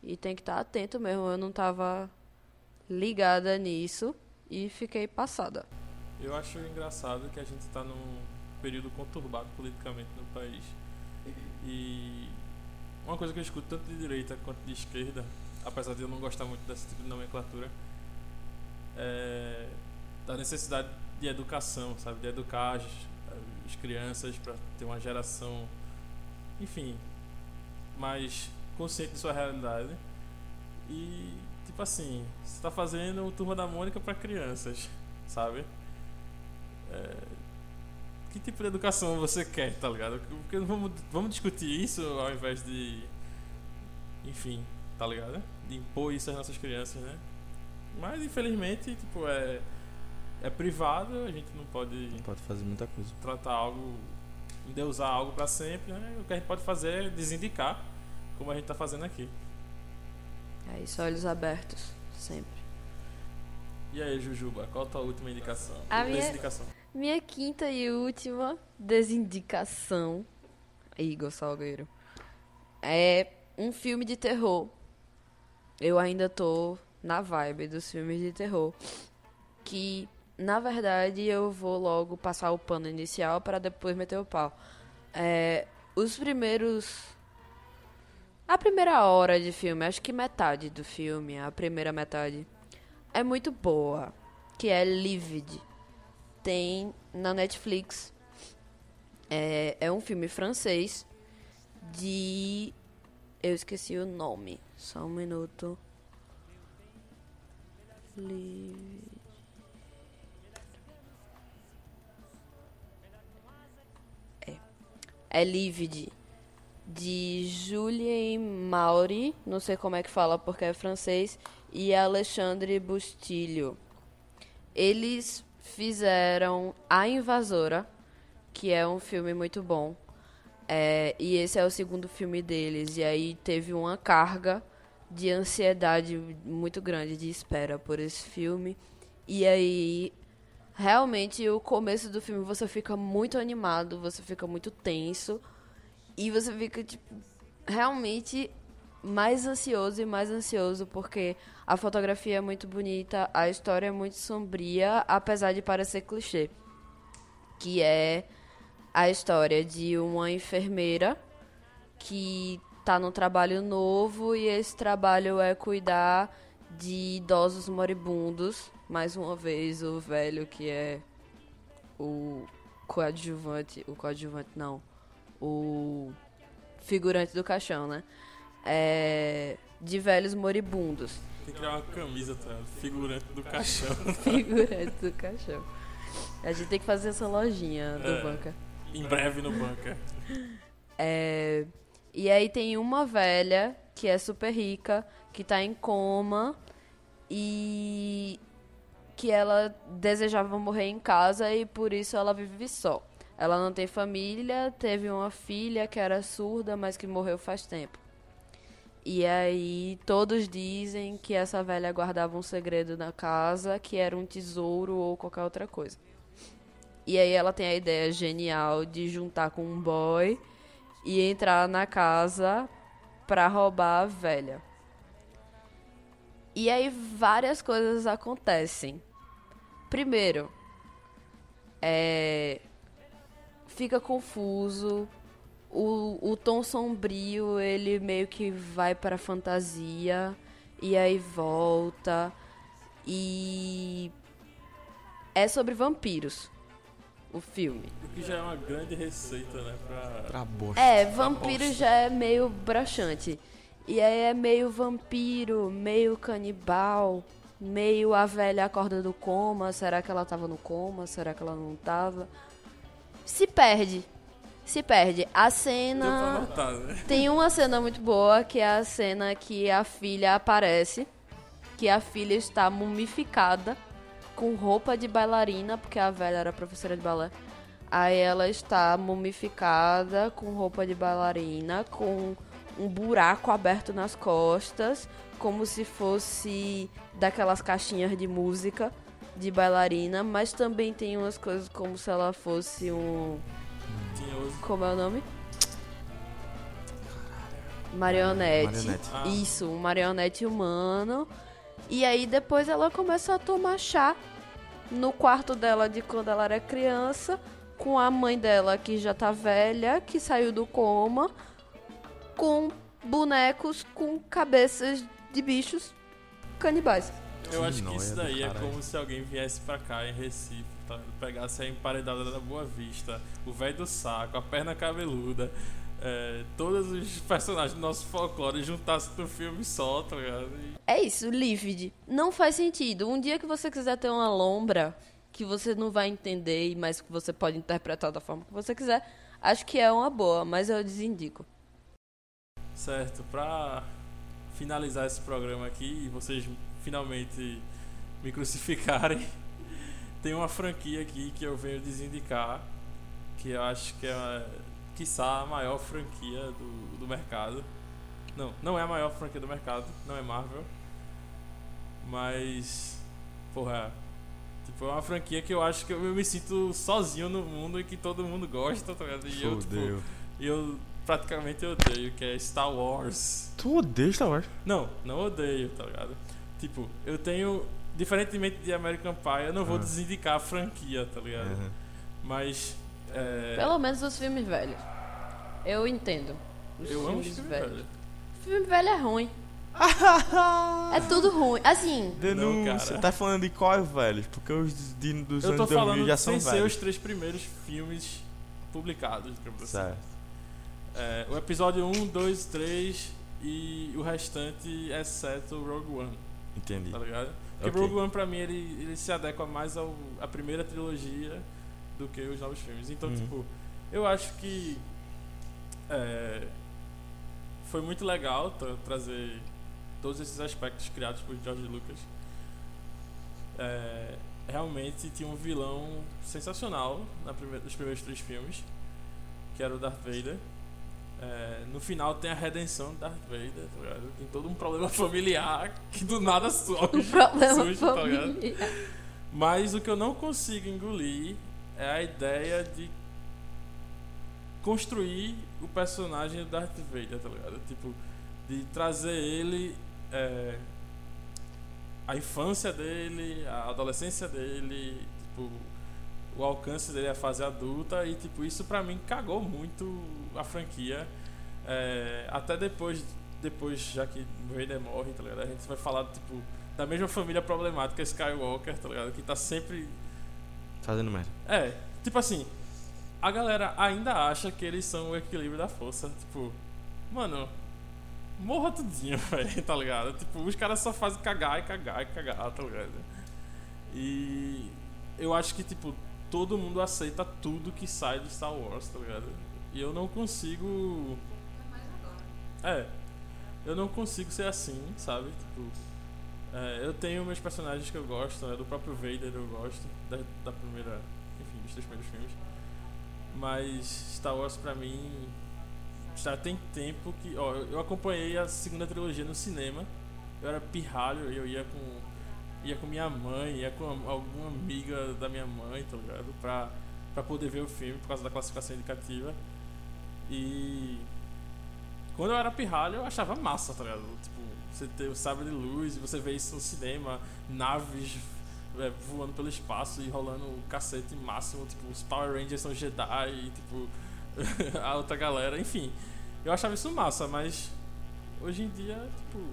E tem que estar atento mesmo. Eu não tava ligada nisso e fiquei passada. Eu acho engraçado que a gente está num período conturbado politicamente no país. E uma coisa que eu escuto tanto de direita quanto de esquerda, apesar de eu não gostar muito desse tipo de nomenclatura, é da necessidade de educação, sabe? De educar as, as crianças para ter uma geração, enfim, mais consciente de sua realidade. E, tipo assim, você está fazendo o Turma da Mônica para crianças, sabe? É, que tipo de educação você quer, tá ligado? Porque vamos, vamos discutir isso ao invés de. Enfim, tá ligado? De impor isso às nossas crianças, né? Mas infelizmente, tipo, é. É privado, a gente não pode Pode fazer muita coisa. tratar algo, endeusar algo pra sempre, né? O que a gente pode fazer é desindicar, como a gente tá fazendo aqui. É isso, olhos abertos, sempre. E aí, Jujuba, qual a tua última indicação? A minha-. Minha quinta e última desindicação, Igor Salgueiro, é um filme de terror. Eu ainda tô na vibe dos filmes de terror. Que, na verdade, eu vou logo passar o pano inicial para depois meter o pau. É, os primeiros. A primeira hora de filme, acho que metade do filme, a primeira metade, é muito boa. Que é Livid tem na Netflix. É, é um filme francês de. Eu esqueci o nome. Só um minuto. Li- É. É Livid. De Julien Mauri. Não sei como é que fala porque é francês. E Alexandre Bustilho. Eles fizeram A Invasora, que é um filme muito bom. É, e esse é o segundo filme deles. E aí teve uma carga de ansiedade muito grande de espera por esse filme. E aí, realmente, o começo do filme você fica muito animado, você fica muito tenso. E você fica, tipo, realmente mais ansioso e mais ansioso porque a fotografia é muito bonita, a história é muito sombria, apesar de parecer clichê. Que é a história de uma enfermeira que tá num trabalho novo e esse trabalho é cuidar de idosos moribundos. Mais uma vez, o velho que é o coadjuvante. O coadjuvante não. O figurante do caixão, né? É, de velhos moribundos. Tem que criar uma camisa, tá? Figurante do caixão. Figurante do caixão. A gente tem que fazer essa lojinha do É. banca. em breve no banca. É, e aí tem uma velha que é super rica, que tá em coma e que ela desejava morrer em casa e por isso ela vive só. Ela não tem família, teve uma filha que era surda, mas que morreu faz tempo. E aí todos dizem que essa velha guardava um segredo na casa, que era um tesouro ou qualquer outra coisa. E aí ela tem a ideia genial de juntar com um boy e entrar na casa pra roubar a velha. E aí várias coisas acontecem. Primeiro, é, fica confuso. O, o tom sombrio, ele meio que vai pra fantasia e aí volta. E é sobre vampiros o filme. O que já é uma grande receita, né? Pra... Pra bosta. É, vampiro já é meio broxante. E aí é meio vampiro, meio canibal, meio a velha acorda do coma, será que ela tava no coma, será que ela não tava? Se perde. Se perde. A cena notar, né? tem uma cena muito boa, que é a cena que a filha aparece, que a filha está mumificada, com roupa de bailarina, porque a velha era professora de balé. Aí ela está mumificada, com roupa de bailarina, com um buraco aberto nas costas, como se fosse daquelas caixinhas de música de bailarina, mas também tem umas coisas como se ela fosse um. Como é o nome? Marionete. Marionete. Ah. Isso, um marionete humano. E aí depois ela começa a tomar chá no quarto dela de quando ela era criança, com a mãe dela que já tá velha, que saiu do coma, com bonecos com cabeças de bichos canibais. Eu acho que isso do daí é como se alguém viesse pra cá em Recife, tá? pegasse a emparedada da Boa Vista, o velho do saco, a perna cabeluda, é, todos os personagens do nosso folclore juntassem no filme só, tá ligado? E É isso, Livid. Não faz sentido. Um dia que você quiser ter uma lombra que você não vai entender, mas que você pode interpretar da forma que você quiser, acho que é uma boa, mas eu desindico. Certo, pra finalizar esse programa aqui e vocês finalmente me crucificarem, tem uma franquia aqui que eu venho desindicar, que eu acho que é, quiçá, a maior franquia do, do mercado. Não, não é a maior franquia do mercado, não é Marvel, mas, porra, tipo, é uma franquia que eu acho que eu me sinto sozinho no mundo e que todo mundo gosta, tá ligado? E eu, tipo, eu praticamente odeio, que é Star Wars. Tu odeia Star Wars? Não, não odeio, tá ligado? Tipo, eu tenho. Diferentemente de American Pie, eu não vou Ah. desindicar a franquia, tá ligado? Uhum. Mas. É, Pelo menos os filmes velhos. Eu entendo. Os eu amo filmes filme velhos. velho. Filme velho é ruim. é tudo ruim. Assim, Denúncia. cara. Tá falando de qual, velho? Porque os de, dos Eu tô anos 2000 falando já sem são ser velhos. os três primeiros filmes publicados, digamos assim. Certo. É, o episódio 1, 2, 3 e o restante, exceto Rogue One. Entendi. tá ligado? Porque Ok. Rogue One pra mim ele, ele se adequa mais ao, à primeira trilogia do que os novos filmes. Então, Uhum. tipo, eu acho que é, foi muito legal tra- trazer todos esses aspectos criados por George Lucas. É, realmente tinha um vilão sensacional na prime- nos primeiros três filmes, que era o Darth Vader. É, no final tem a redenção do Darth Vader, tá ligado? Tem todo um problema familiar que do nada problema surge, tá. Mas o que eu não consigo engolir é a ideia de construir o personagem do Darth Vader, tá ligado? Tipo, de trazer ele. é, a infância dele, a adolescência dele, tipo, o alcance dele à fase adulta e tipo, isso pra mim cagou muito a franquia. É, até depois, depois, já que o Vader morre, tá ligado? A gente vai falar, tipo, da mesma família problemática Skywalker, tá ligado? Que tá sempre Fazendo merda. é, tipo assim, a galera ainda acha que eles são o equilíbrio da força. Tipo, mano, morra tudinho, velho, tá ligado? Tipo, os caras só fazem cagar e cagar e cagar, tá ligado? E eu acho que, tipo, todo mundo aceita tudo que sai de Star Wars, tá ligado? E eu não consigo. É, eu não consigo ser assim, sabe? Tipo, é, eu tenho meus personagens que eu gosto, né? do próprio Vader eu gosto, da, da primeira, enfim, dos três primeiros filmes. Mas Star Wars pra mim já tem tempo que, ó, eu acompanhei a segunda trilogia no cinema. Eu era pirralho, eu ia com ia com minha mãe, ia com alguma amiga da minha mãe, tá ligado? Pra, pra poder ver o filme por causa da classificação indicativa. E quando eu era pirralho, eu achava massa, tá ligado? Tipo, você ter o sabre de luz você vê isso no cinema, naves é, voando pelo espaço e rolando o cacete máximo, tipo, os Power Rangers são Jedi e, tipo, a outra galera, enfim. Eu achava isso massa, mas hoje em dia, tipo,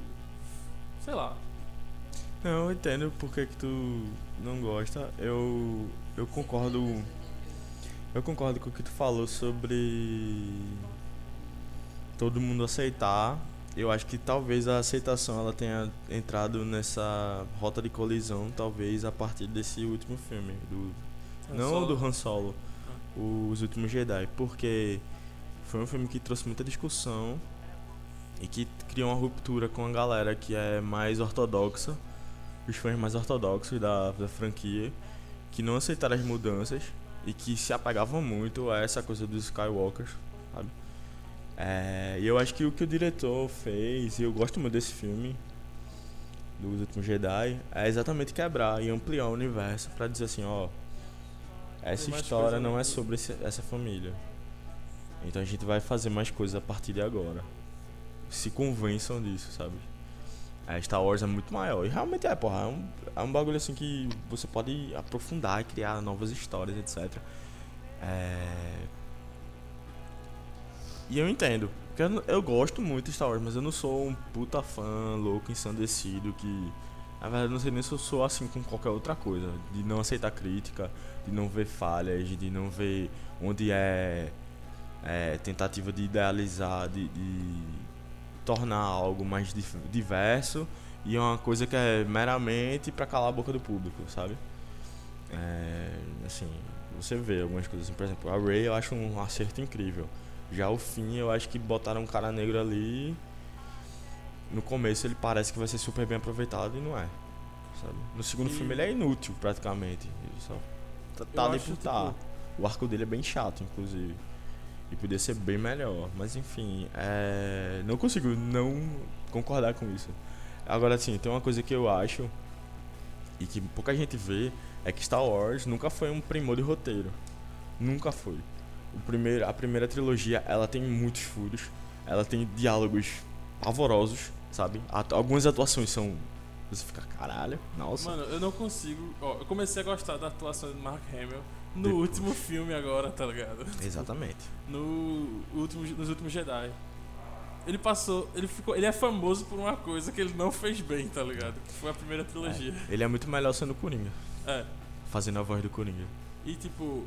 sei lá. Não, eu entendo por que, que tu não gosta. Eu, eu concordo. Eu concordo com o que tu falou sobre todo mundo aceitar eu acho que talvez a aceitação ela tenha entrado nessa rota de colisão, talvez a partir desse último filme, do Han não Solo. do Han Solo, Os Últimos Jedi, porque foi um filme que trouxe muita discussão e que criou uma ruptura com a galera que é mais ortodoxa, os fãs mais ortodoxos da, da franquia, que não aceitaram as mudanças e que se apagavam muito a essa coisa dos Skywalkers, sabe? É, e eu acho que o que o diretor fez, e eu gosto muito desse filme, dos Últimos Jedi, é exatamente quebrar e ampliar o universo pra dizer assim, ó, essa história não é nisso. sobre esse- essa família. Então a gente vai fazer mais coisas a partir de agora. Se convençam disso, sabe? A Star Wars é muito maior. E realmente é, porra. É um, é um bagulho assim que você pode aprofundar e criar novas histórias, etc. É... E eu entendo. Porque eu, eu gosto muito de Star Wars, mas eu não sou um puta fã louco, ensandecido que. Na verdade, eu não sei nem se eu sou assim com qualquer outra coisa. De não aceitar crítica, de não ver falhas, de não ver onde é, é tentativa de idealizar, de, de tornar algo mais diverso e é uma coisa que é meramente pra calar a boca do público, sabe? É, assim, você vê algumas coisas, assim, por exemplo, a Ray eu acho um acerto incrível. Já o fim, eu acho que botaram um cara negro ali. No começo ele parece que vai ser super bem aproveitado e não é. Sabe? No segundo E- filme ele é inútil praticamente. Ele só tá, tá ali por tá. tipo, O arco dele é bem chato, inclusive. E podia ser bem melhor. Mas enfim, é... não consigo não concordar com isso. Agora assim, tem uma coisa que eu acho e que pouca gente vê é que Star Wars nunca foi um primor de roteiro. Nunca foi. O primeiro, a primeira trilogia, ela tem muitos furos. Ela tem diálogos pavorosos, sabe? Algumas atuações são você fica caralho, nossa. Mano, eu não consigo. Ó, eu comecei a gostar da atuação de Mark Hamill no Depois. último filme agora, tá ligado? Exatamente. No último, nos últimos Jedi. Ele passou. Ele ficou. Ele é famoso por uma coisa que ele não fez bem, tá ligado? Que foi a primeira trilogia. Ele é muito melhor sendo Coringa, É. fazendo a voz do Coringa. E tipo,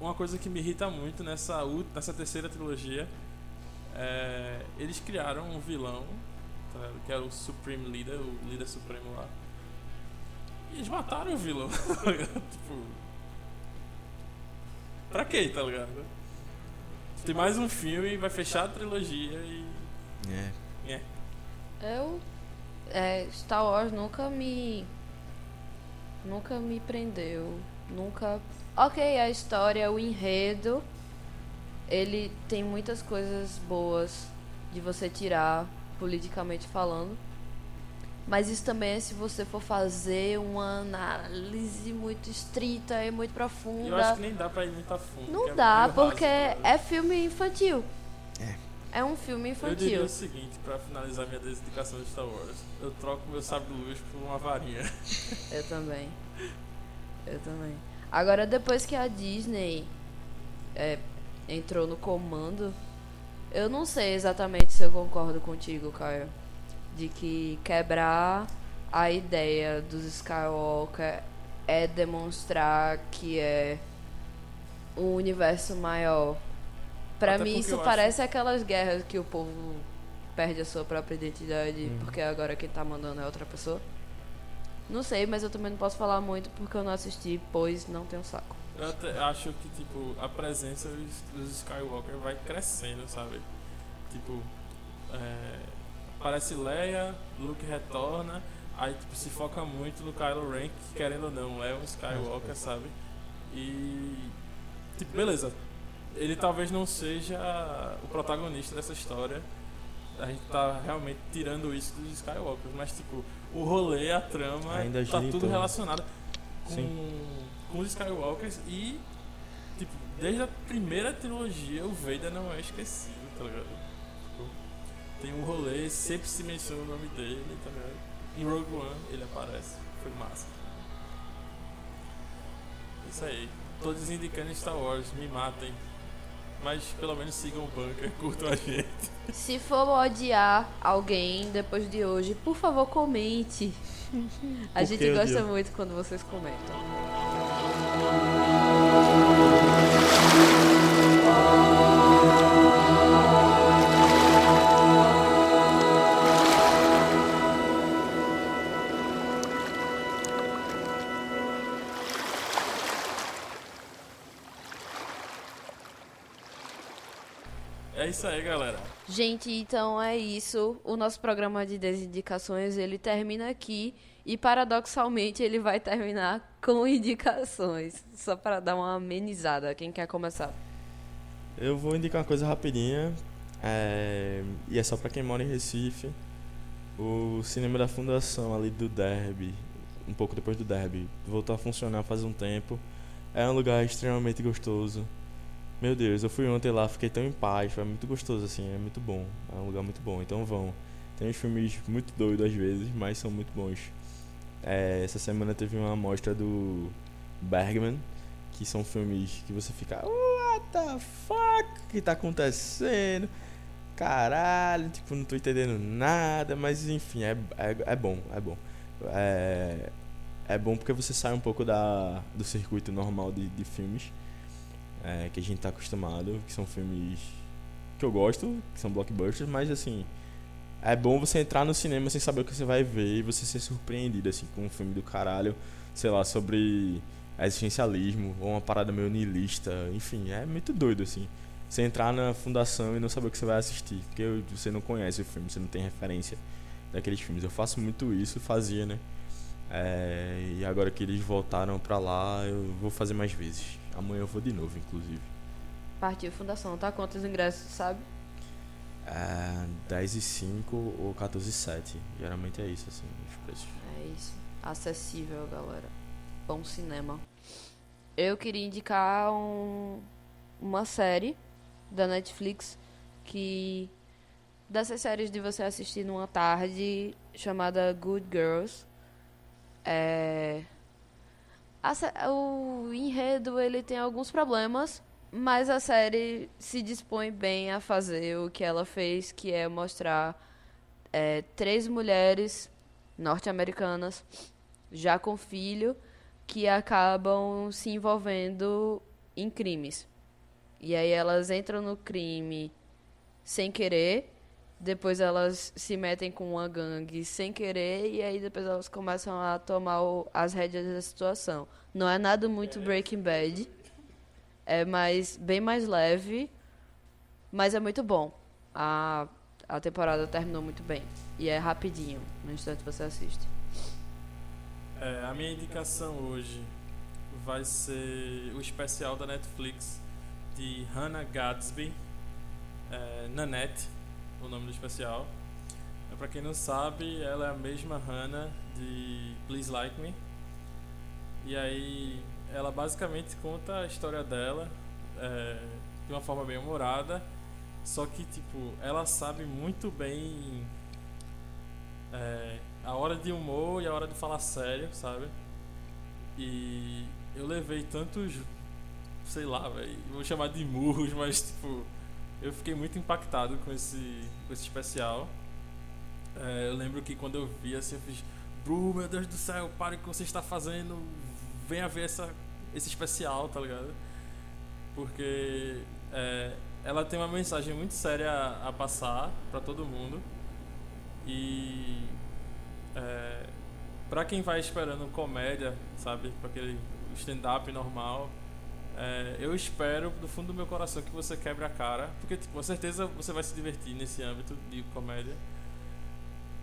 uma coisa que me irrita muito nessa, nessa terceira trilogia é. Eles criaram um vilão, tá ligado? que era o Supreme Leader, o líder supremo lá. E eles mataram o vilão, tá ligado? Tipo. Pra quê, tá ligado? Tem mais um filme, vai fechar a trilogia e. É. Eu. É, Star Wars nunca me. Nunca me prendeu. Nunca. Ok, a história, o enredo. Ele tem muitas coisas boas de você tirar, politicamente falando. Mas isso também é se você for fazer uma análise muito estrita e muito profunda. Eu acho que nem dá pra ir muito a fundo. Não é dá, raso, porque é filme infantil. É. É um filme Eu diria infantil. o seguinte, pra finalizar minha dedicação de Star Wars. Eu troco meu sabre de luz por uma varinha. Eu também. Eu também. Agora, depois que a Disney é, entrou no comando, eu não sei exatamente se eu concordo contigo, Caio. De que quebrar a ideia dos Skywalker é demonstrar que é um universo maior. Pra Até mim, isso eu acho- parece aquelas guerras que o povo perde a sua própria identidade Uhum. porque agora quem tá mandando é outra pessoa. Não sei, mas eu também não posso falar muito porque eu não assisti, pois não tenho saco. Eu até acho que, tipo, a presença dos, dos Skywalker vai crescendo, sabe? Tipo, é, aparece Leia, Luke retorna, aí tipo, se foca muito no Kylo Ren, que querendo ou não é um Skywalker, sabe? E, tipo, beleza. Ele talvez não seja o protagonista dessa história. A gente tá realmente tirando isso dos Skywalkers, mas tipo, o rolê, a trama, Ainda tá tudo relacionado com, Sim. com os Skywalkers e tipo, desde a primeira trilogia o Vader não é esquecido, tá ligado? Tem um rolê, sempre se menciona o nome dele, tá ligado? Em Rogue One ele aparece, foi massa. Isso aí. Todos indicando Star Wars, me matem. Mas pelo menos sigam o bunker, curtam a gente. Se for odiar alguém depois de hoje, por favor, comente. A Por gente gosta muito quando vocês comentam. Isso aí, galera. Gente, então é isso. O nosso programa de desindicações, ele termina aqui. E paradoxalmente ele vai terminar com indicações. Só para dar uma amenizada. Quem quer começar? Eu vou indicar uma coisa rapidinha. é, E é só pra quem mora em Recife. O cinema da Fundação ali do Derby, um pouco depois do Derby, voltou a funcionar faz um tempo. É um lugar extremamente gostoso. Meu Deus, eu fui ontem lá, fiquei tão em paz, foi muito gostoso assim, é muito bom. É um lugar muito bom, então vão. Tem uns filmes muito doidos às vezes, mas são muito bons. É, essa semana teve uma amostra do Bergman, que são filmes que você fica, what the fuck, o que tá acontecendo? Caralho, tipo, não tô entendendo nada, mas enfim, é, é, é bom, é bom. É, é bom porque você sai um pouco da, do circuito normal de, de filmes é, que a gente tá acostumado, que são filmes que eu gosto, que são blockbusters, mas assim, é bom você entrar no cinema sem saber o que você vai ver e você ser surpreendido, assim, com um filme do caralho, sei lá, sobre existencialismo ou uma parada meio niilista, enfim, é muito doido, assim. Você entrar na fundação e não saber o que você vai assistir, porque você não conhece o filme, você não tem referência daqueles filmes. Eu faço muito isso, fazia, né? É, e agora que eles voltaram pra lá, eu vou fazer mais vezes. Amanhã eu vou de novo, inclusive. Partiu Fundação, tá? Quantos ingressos, sabe? É, 10 e 5 ou 14 e 7. Geralmente é isso, assim, os preços. É isso. Acessível, galera. Bom cinema. Eu queria indicar um, uma série da Netflix que. Dessas séries de você assistir numa tarde, chamada Good Girls. É. a o enredo ele tem alguns problemas, mas a série se dispõe bem a fazer o que ela fez, que é mostrar é, três mulheres norte-americanas já com filho que acabam se envolvendo em crimes. E aí elas entram no crime sem querer, depois elas se metem com uma gangue sem querer e aí depois elas começam a tomar o- as rédeas da situação. Não é nada muito Breaking Bad. É mais bem mais leve, mas é muito bom. A a temporada terminou muito bem e é rapidinho, no instante você assiste. É, a minha indicação hoje vai ser o especial da Netflix de Hannah Gadsby, é, Nanette, o nome do especial. Pra quem não sabe, ela é a mesma Hannah de Please Like Me. E aí, ela basicamente conta a história dela é, de uma forma bem humorada. Só que, tipo, ela sabe muito bem é, a hora de humor e a hora de falar sério, sabe? E eu levei tantos, sei lá, velho, vou chamar de murros, mas tipo, eu fiquei muito impactado com esse, com esse especial. É, eu lembro que quando eu vi assim, eu fiz, Bru, meu Deus do céu, pare o que você está fazendo, venha ver essa, esse especial, tá ligado? Porque é, ela tem uma mensagem muito séria a, a passar pra todo mundo. E é, para quem vai esperando comédia, sabe, para aquele stand-up normal, é, eu espero do fundo do meu coração que você quebre a cara, porque tipo, com certeza você vai se divertir nesse âmbito de comédia.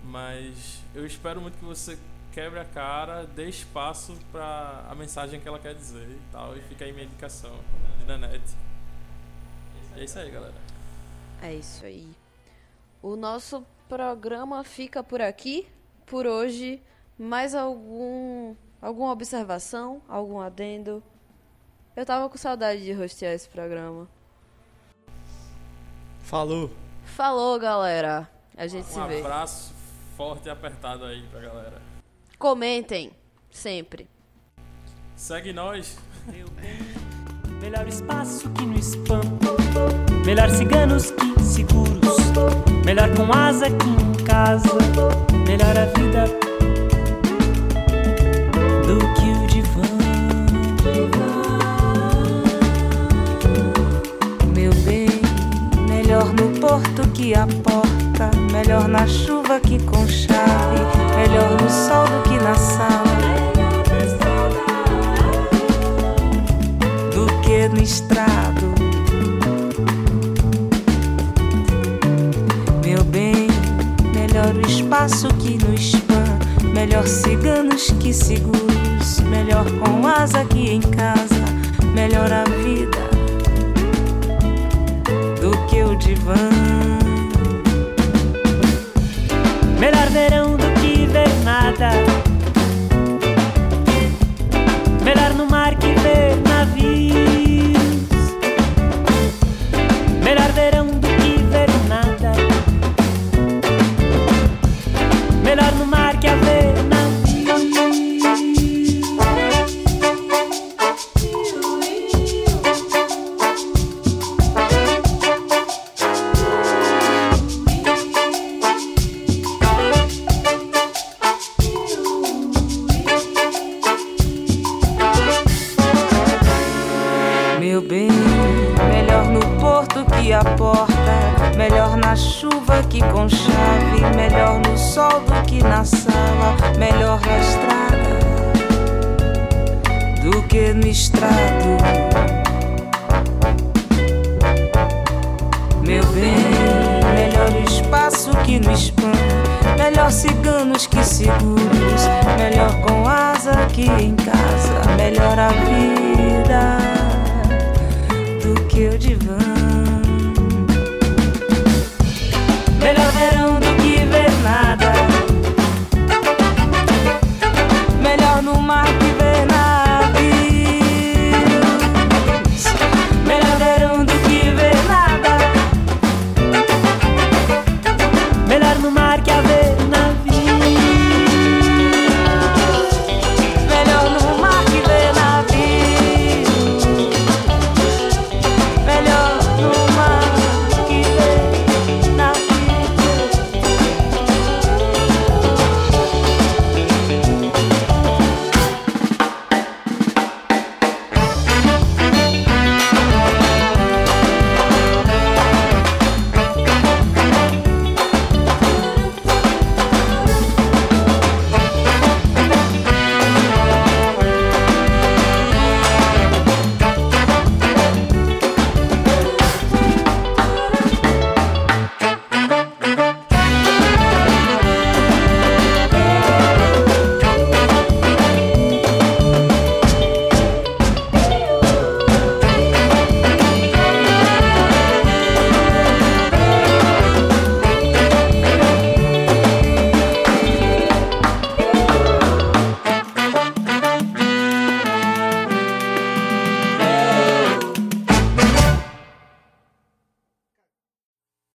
Mas eu espero muito que você quebre a cara, dê espaço para a mensagem que ela quer dizer e tal, e fica aí minha indicação de Nanette. É isso aí, galera. É isso aí. O nosso programa fica por aqui. Por hoje, mais algum alguma observação, algum adendo? Eu tava com saudade de rostear esse programa. Falou! Falou, galera. A gente se Um vê. abraço forte e apertado aí pra galera. Comentem sempre. Segue nós. Melhor espaço que no spam. Melhor ciganos que inseguros. Melhor com asa que em casa. Melhor a vida do que porto que a porta, Melhor na chuva que com chave. Melhor no sol do que na sala. Do que no estrado. Meu bem, melhor o espaço que no spam. Melhor ciganos que seguros. Melhor com asa que em casa. Melhor a vida divã. Melhor verão do que ver